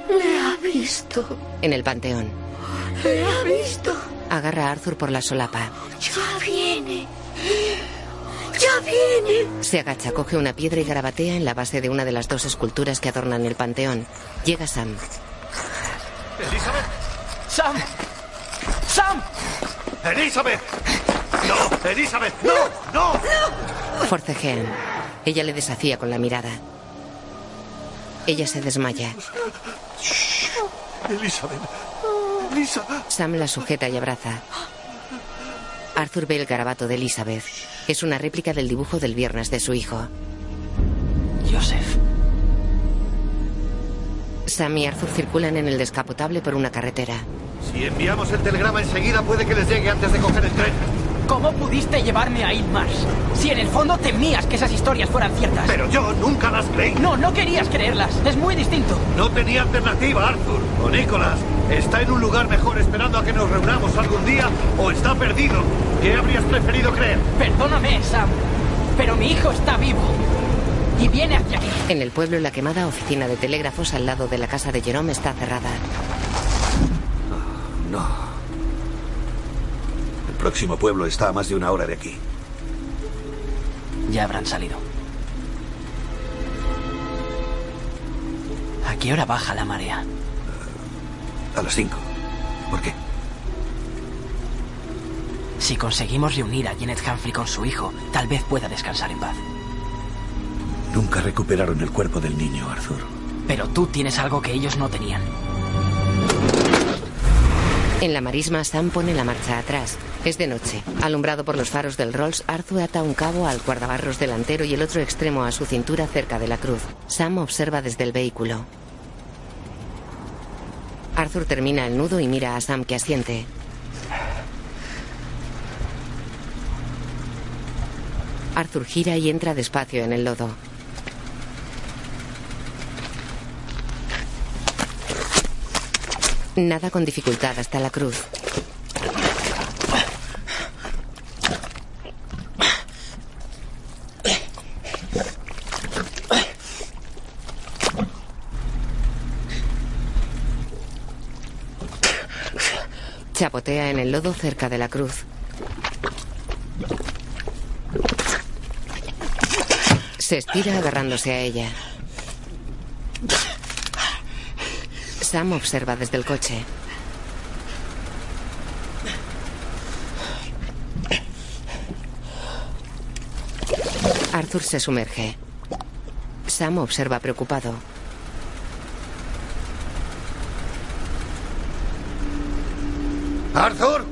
Le ha visto. En el panteón. Le ha visto. Agarra a Arthur por la solapa. Ya viene. Ya viene. Se agacha, coge una piedra y garabatea en la base de una de las dos esculturas que adornan el panteón. Llega Sam. ¡Elizabeth! ¡Sam! ¡Sam! ¡Elizabeth! ¡No! ¡Elizabeth! ¡No! ¡No! Forcejean. Ella le desafía con la mirada. Ella se desmaya. Elizabeth. Elizabeth. Sam la sujeta y abraza. Arthur ve el garabato de Elizabeth. Es una réplica del dibujo del viernes de su hijo. Joseph. Sam y Arthur circulan en el descapotable por una carretera. Si enviamos el telegrama enseguida puede que les llegue antes de coger el tren. ¿Cómo pudiste llevarme a Ilmars? Si en el fondo temías que esas historias fueran ciertas. Pero yo nunca las creí. No, no querías creerlas. Es muy distinto. No tenía alternativa, Arthur. O Nicholas. Está en un lugar mejor esperando a que nos reunamos algún día o está perdido. ¿Qué habrías preferido creer? Perdóname, Sam. Pero mi hijo está vivo. Y viene hacia aquí. En el pueblo, la quemada oficina de telégrafos al lado de la casa de Jerome está cerrada. No. El próximo pueblo está a más de una hora de aquí. Ya habrán salido. ¿A qué hora baja la marea? A las cinco. ¿Por qué? Si conseguimos reunir a Janet Humphrey con su hijo, tal vez pueda descansar en paz. Nunca recuperaron el cuerpo del niño, Arthur. Pero tú tienes algo que ellos no tenían. En la marisma, Sam pone la marcha atrás. Es de noche. Alumbrado por los faros del Rolls, Arthur ata un cabo al guardabarros delantero y el otro extremo a su cintura cerca de la cruz. Sam observa desde el vehículo. Arthur termina el nudo y mira a Sam que asiente. Arthur gira y entra despacio en el lodo. Nada con dificultad hasta la cruz. Chapotea en el lodo cerca de la cruz. Se estira agarrándose a ella. Sam observa desde el coche. Arthur se sumerge. Sam observa preocupado. ¡Arthur!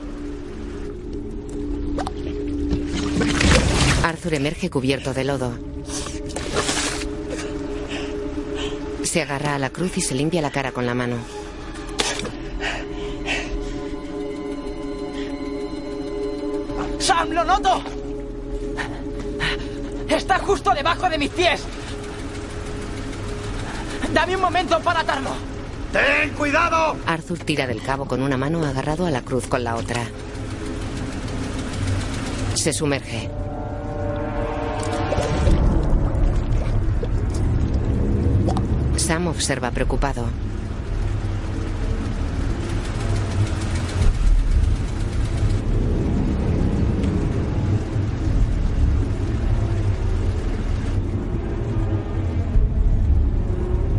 Arthur emerge cubierto de lodo. Se agarra a la cruz y se limpia la cara con la mano. ¡Sam, lo noto! Está justo debajo de mis pies. Dame un momento para atarlo. ¡Ten cuidado! Arthur tira del cabo con una mano agarrado a la cruz con la otra. Se sumerge. Sam observa preocupado.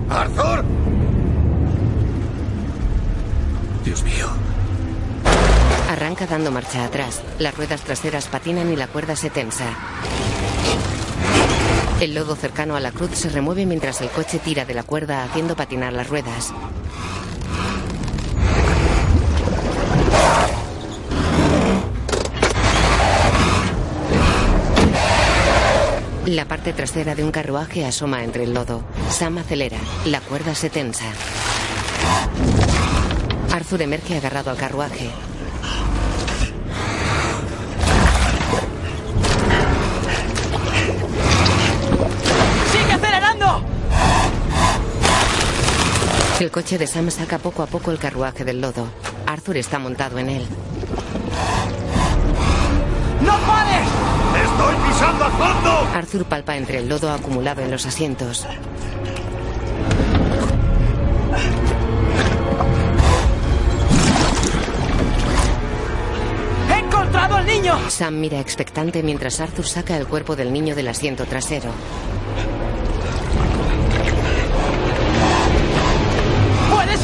¡Arthur! Dios mío. Arranca dando marcha atrás. Las ruedas traseras patinan y la cuerda se tensa. El lodo cercano a la cruz se remueve mientras el coche tira de la cuerda haciendo patinar las ruedas. La parte trasera de un carruaje asoma entre el lodo. Sam acelera. La cuerda se tensa. Arthur emerge agarrado al carruaje. El coche de Sam saca poco a poco el carruaje del lodo. Arthur está montado en él. ¡No pares! ¡Estoy pisando a fondo! Arthur palpa entre el lodo acumulado en los asientos. ¡He encontrado al niño! Sam mira expectante mientras Arthur saca el cuerpo del niño del asiento trasero.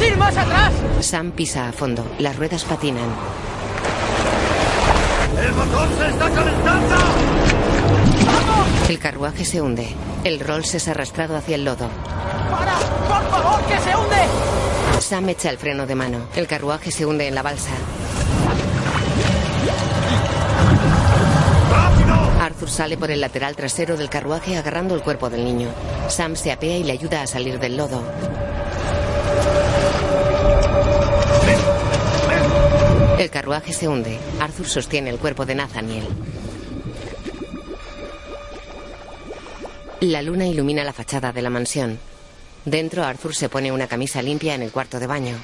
¿Puedes ir más atrás? Sam pisa a fondo. Las ruedas patinan. ¡El motor se está calentando! El carruaje se hunde. El Rolls es arrastrado hacia el lodo. ¡Para! ¡Por favor, que se hunde! Sam echa el freno de mano. El carruaje se hunde en la balsa. Arthur sale por el lateral trasero del carruaje agarrando el cuerpo del niño. Sam se apea y le ayuda a salir del lodo. El carruaje se hunde. Arthur sostiene el cuerpo de Nathaniel. La luna ilumina la fachada de la mansión. Dentro, Arthur se pone una camisa limpia en el cuarto de baño.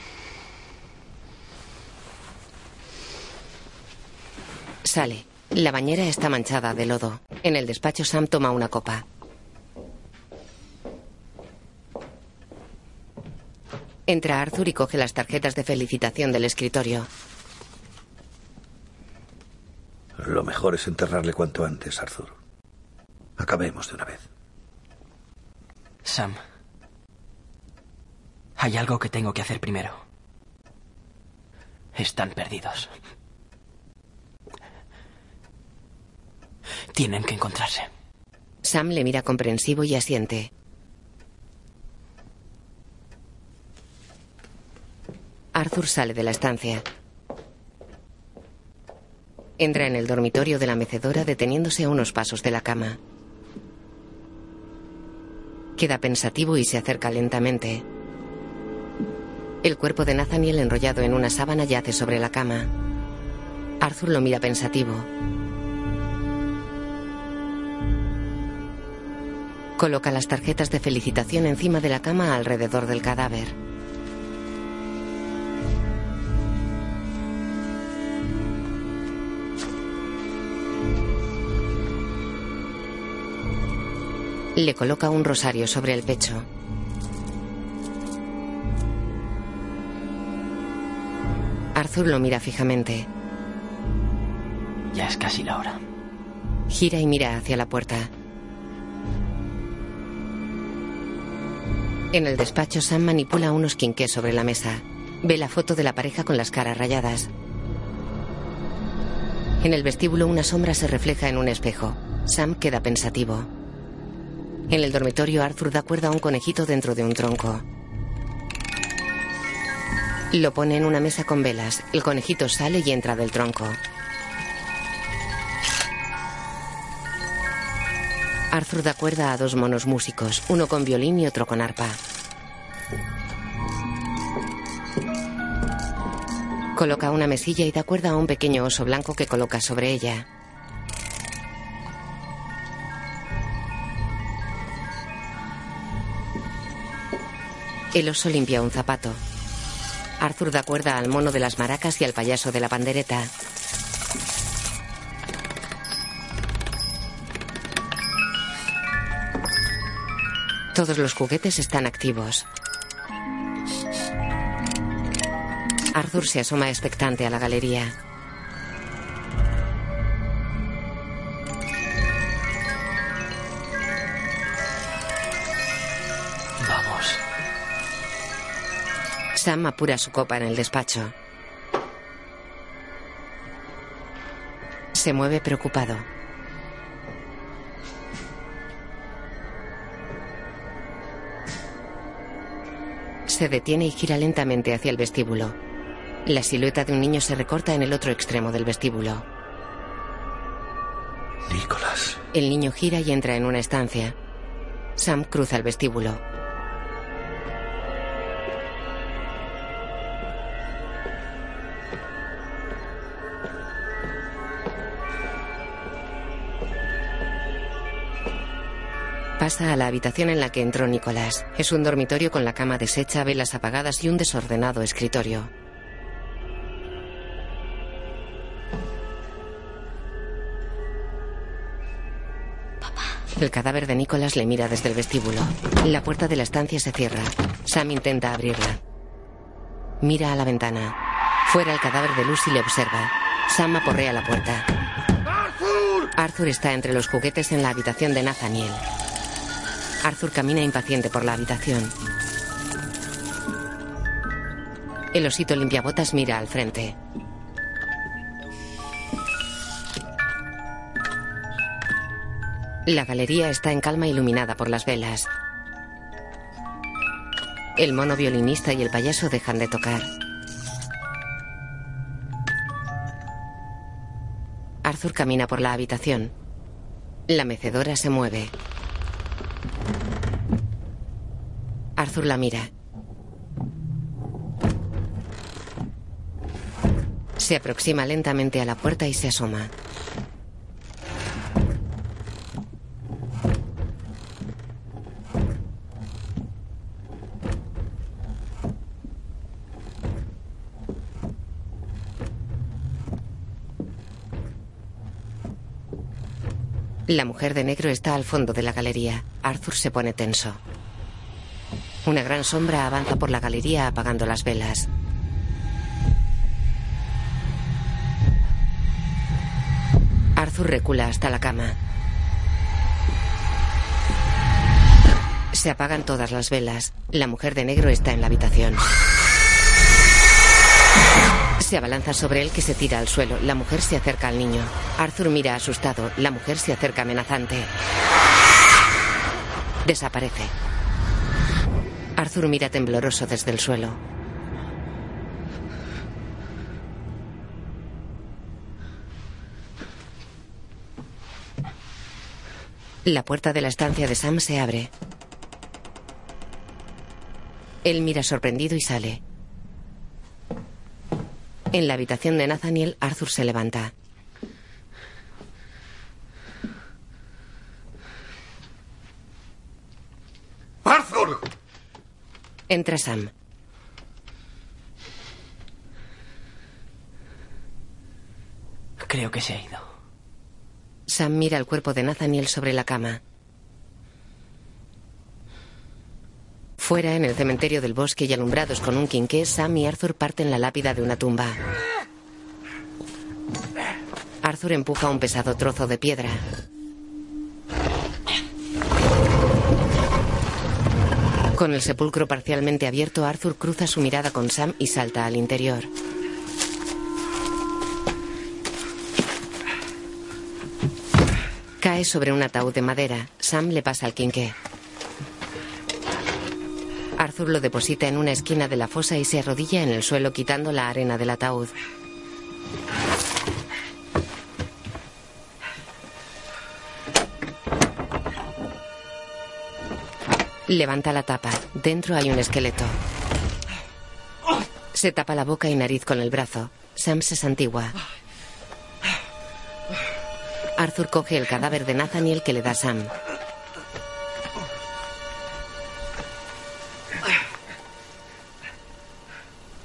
Sale. La bañera está manchada de lodo. En el despacho, Sam toma una copa. Entra Arthur y coge las tarjetas de felicitación del escritorio. Lo mejor es enterrarle cuanto antes, Arthur. Acabemos de una vez. Sam, hay algo que tengo que hacer primero. Están perdidos. Tienen que encontrarse. Sam le mira comprensivo y asiente. Arthur sale de la estancia. Entra en el dormitorio de la mecedora deteniéndose a unos pasos de la cama. Queda pensativo y se acerca lentamente. El cuerpo de Nathaniel enrollado en una sábana yace sobre la cama. Arthur lo mira pensativo. Coloca las tarjetas de felicitación encima de la cama alrededor del cadáver. Le coloca un rosario sobre el pecho. Arthur lo mira fijamente. Ya es casi la hora. Gira y mira hacia la puerta. En el despacho, Sam manipula unos quinqués sobre la mesa. Ve la foto de la pareja con las caras rayadas. En el vestíbulo, una sombra se refleja en un espejo. Sam queda pensativo. En el dormitorio, Arthur da cuerda a un conejito dentro de un tronco. Lo pone en una mesa con velas. El conejito sale y entra del tronco. Arthur da cuerda a dos monos músicos, uno con violín y otro con arpa. Coloca una mesilla y da cuerda a un pequeño oso blanco que coloca sobre ella. El oso limpia un zapato. Arthur da cuerda al mono de las maracas y al payaso de la pandereta. Todos los juguetes están activos. Arthur se asoma expectante a la galería. Sam apura su copa en el despacho. Se mueve preocupado. Se detiene y gira lentamente hacia el vestíbulo. La silueta de un niño se recorta en el otro extremo del vestíbulo. Nicolás. El niño gira y entra en una estancia. Sam cruza el vestíbulo. Pasa a la habitación en la que entró Nicolás. Es un dormitorio con la cama deshecha, velas apagadas y un desordenado escritorio. El cadáver de Nicolás le mira desde el vestíbulo. La puerta de la estancia se cierra. Sam intenta abrirla. Mira a la ventana. Fuera el cadáver de Lucy le observa. Sam aporrea la puerta. ¡Arthur! Arthur está entre los juguetes en la habitación de Nathaniel. Arthur camina impaciente por la habitación. El osito limpiabotas mira al frente. La galería está en calma iluminada por las velas. El mono violinista y el payaso dejan de tocar. Arthur camina por la habitación. La mecedora se mueve. Arthur la mira. Se aproxima lentamente a la puerta y se asoma. La mujer de negro está al fondo de la galería. Arthur se pone tenso. Una gran sombra avanza por la galería apagando las velas. Arthur recula hasta la cama. Se apagan todas las velas. La mujer de negro está en la habitación. Se abalanza sobre él que se tira al suelo. La mujer se acerca al niño. Arthur mira asustado. La mujer se acerca amenazante. Desaparece. Arthur mira tembloroso desde el suelo. La puerta de la estancia de Sam se abre. Él mira sorprendido y sale. En la habitación de Nathaniel, Arthur se levanta. Entra Sam. Creo que se ha ido. Sam mira el cuerpo de Nathaniel sobre la cama. Fuera, en el cementerio del bosque y alumbrados con un quinqué, Sam y Arthur parten la lápida de una tumba. Arthur empuja un pesado trozo de piedra. Con el sepulcro parcialmente abierto, Arthur cruza su mirada con Sam y salta al interior. Cae sobre un ataúd de madera. Sam le pasa el quinqué. Arthur lo deposita en una esquina de la fosa y se arrodilla en el suelo quitando la arena del ataúd. Levanta la tapa. Dentro hay un esqueleto. Se tapa la boca y nariz con el brazo. Sam se santigua. Arthur coge el cadáver de Nathaniel que le da Sam.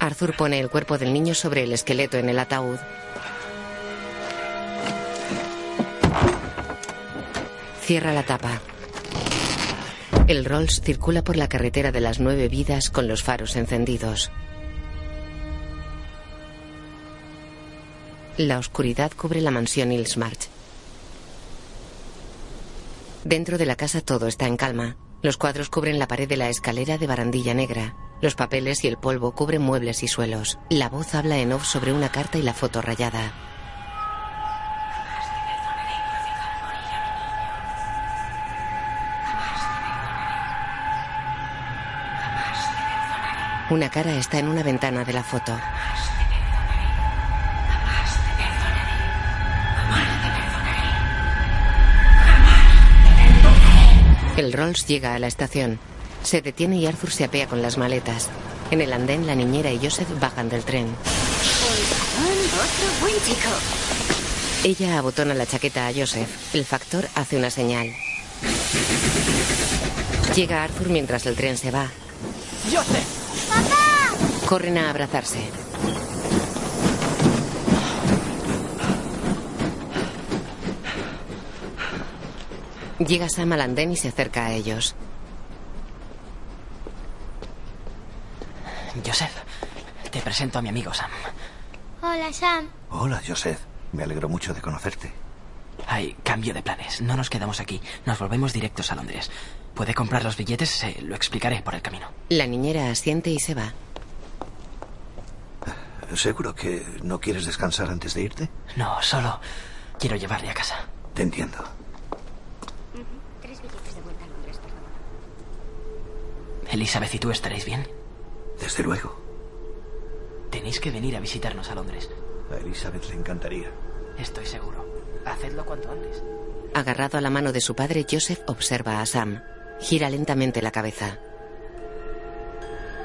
Arthur pone el cuerpo del niño sobre el esqueleto en el ataúd. Cierra la tapa. El Rolls circula por la carretera de las nueve vidas con los faros encendidos. La oscuridad cubre la mansión Hillsmarch. Dentro de la casa todo está en calma. Los cuadros cubren la pared de la escalera de barandilla negra. Los papeles y el polvo cubren muebles y suelos. La voz habla en off sobre una carta y la foto rayada. Una cara está en una ventana de la foto. El Rolls llega a la estación. Se detiene y Arthur se apea con las maletas. En el andén, la niñera y Joseph bajan del tren. Ella abotona la chaqueta a Joseph. El factor hace una señal. Llega Arthur mientras el tren se va. ¡Joseph! Corren a abrazarse. Llega Sam al andén y se acerca a ellos. Joseph, te presento a mi amigo Sam. Hola, Sam. Hola, Joseph. Me alegro mucho de conocerte. Hay cambio de planes. No nos quedamos aquí. Nos volvemos directos a Londres. ¿Puede comprar los billetes? Se lo explicaré por el camino. La niñera asiente y se va. ¿Seguro que no quieres descansar antes de irte? No, solo quiero llevarle a casa. Te entiendo. Tres billetes de vuelta a Londres, por favor. Elizabeth y tú estaréis bien. Desde luego. Tenéis que venir a visitarnos a Londres. A Elizabeth le encantaría. Estoy seguro. Hacedlo cuanto antes. Agarrado a la mano de su padre, Joseph observa a Sam. Gira lentamente la cabeza.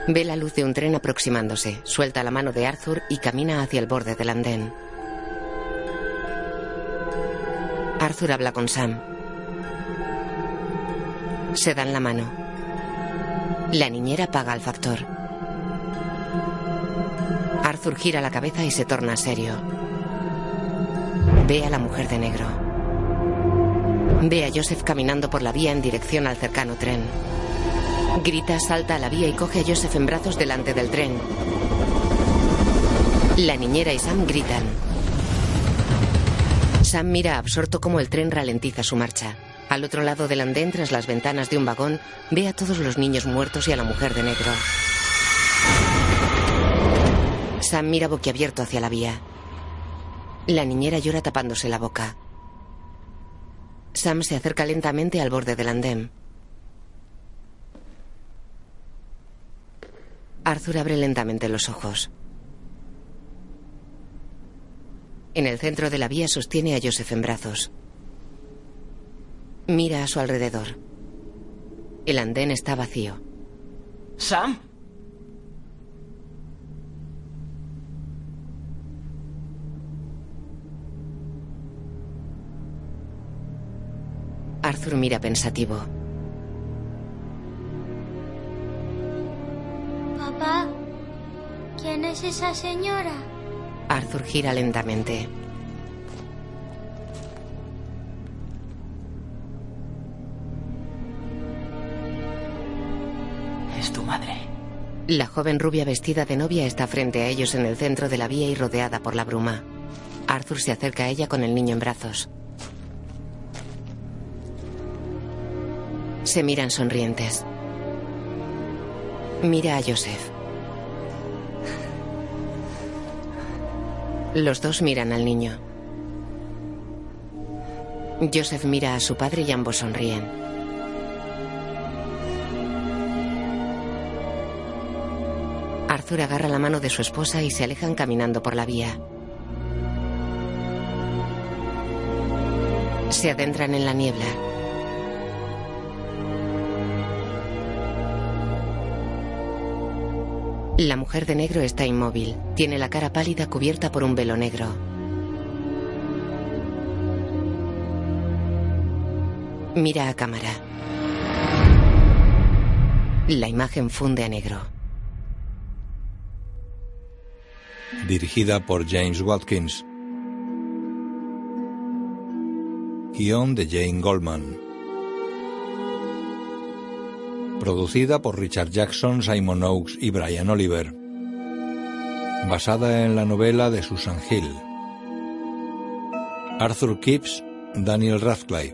Ve la luz de un tren aproximándose, suelta la mano de Arthur y camina hacia el borde del andén. Arthur habla con Sam. Se dan la mano. La niñera paga al factor. Arthur gira la cabeza y se torna serio. Ve a la mujer de negro. Ve a Joseph caminando por la vía en dirección al cercano tren. Grita, salta a la vía y coge a Joseph en brazos delante del tren. La niñera y Sam gritan. Sam mira absorto cómo el tren ralentiza su marcha. Al otro lado del andén, tras las ventanas de un vagón, ve a todos los niños muertos y a la mujer de negro. Sam mira boquiabierto hacia la vía. La niñera llora tapándose la boca. Sam se acerca lentamente al borde del andén. Arthur abre lentamente los ojos. En el centro de la vía sostiene a Joseph en brazos. Mira a su alrededor. El andén está vacío. ¿Sam? Arthur mira pensativo. Papá, ¿quién es esa señora? Arthur gira lentamente. Es tu madre. La joven rubia vestida de novia está frente a ellos en el centro de la vía y rodeada por la bruma. Arthur se acerca a ella con el niño en brazos. Se miran sonrientes. Mira a Joseph. Los dos miran al niño. Joseph mira a su padre y ambos sonríen. Arthur agarra la mano de su esposa y se alejan caminando por la vía. Se adentran en la niebla. La mujer de negro está inmóvil. Tiene la cara pálida cubierta por un velo negro. Mira a cámara. La imagen funde a negro. Dirigida por James Watkins. Guión de Jane Goldman. Producida por Richard Jackson, Simon Oakes y Brian Oliver. Basada en la novela de Susan Hill. Arthur Kipps, Daniel Radcliffe.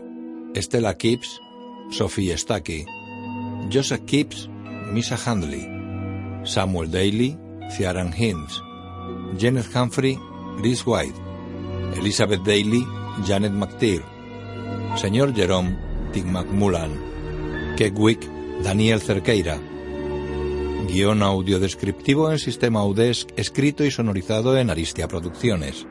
Stella Kipps, Sophie Stacky. Joseph Kipps, Misa Handley. Samuel Daly, Ciaran Hinds. Janet Humphrey, Reese White. Elizabeth Daly, Janet McTeer. Señor Jerome, Tim McMullan. Keckwick, Daniel Cerqueira. Guión audio descriptivo en sistema UDESC, escrito y sonorizado en Aristia Producciones.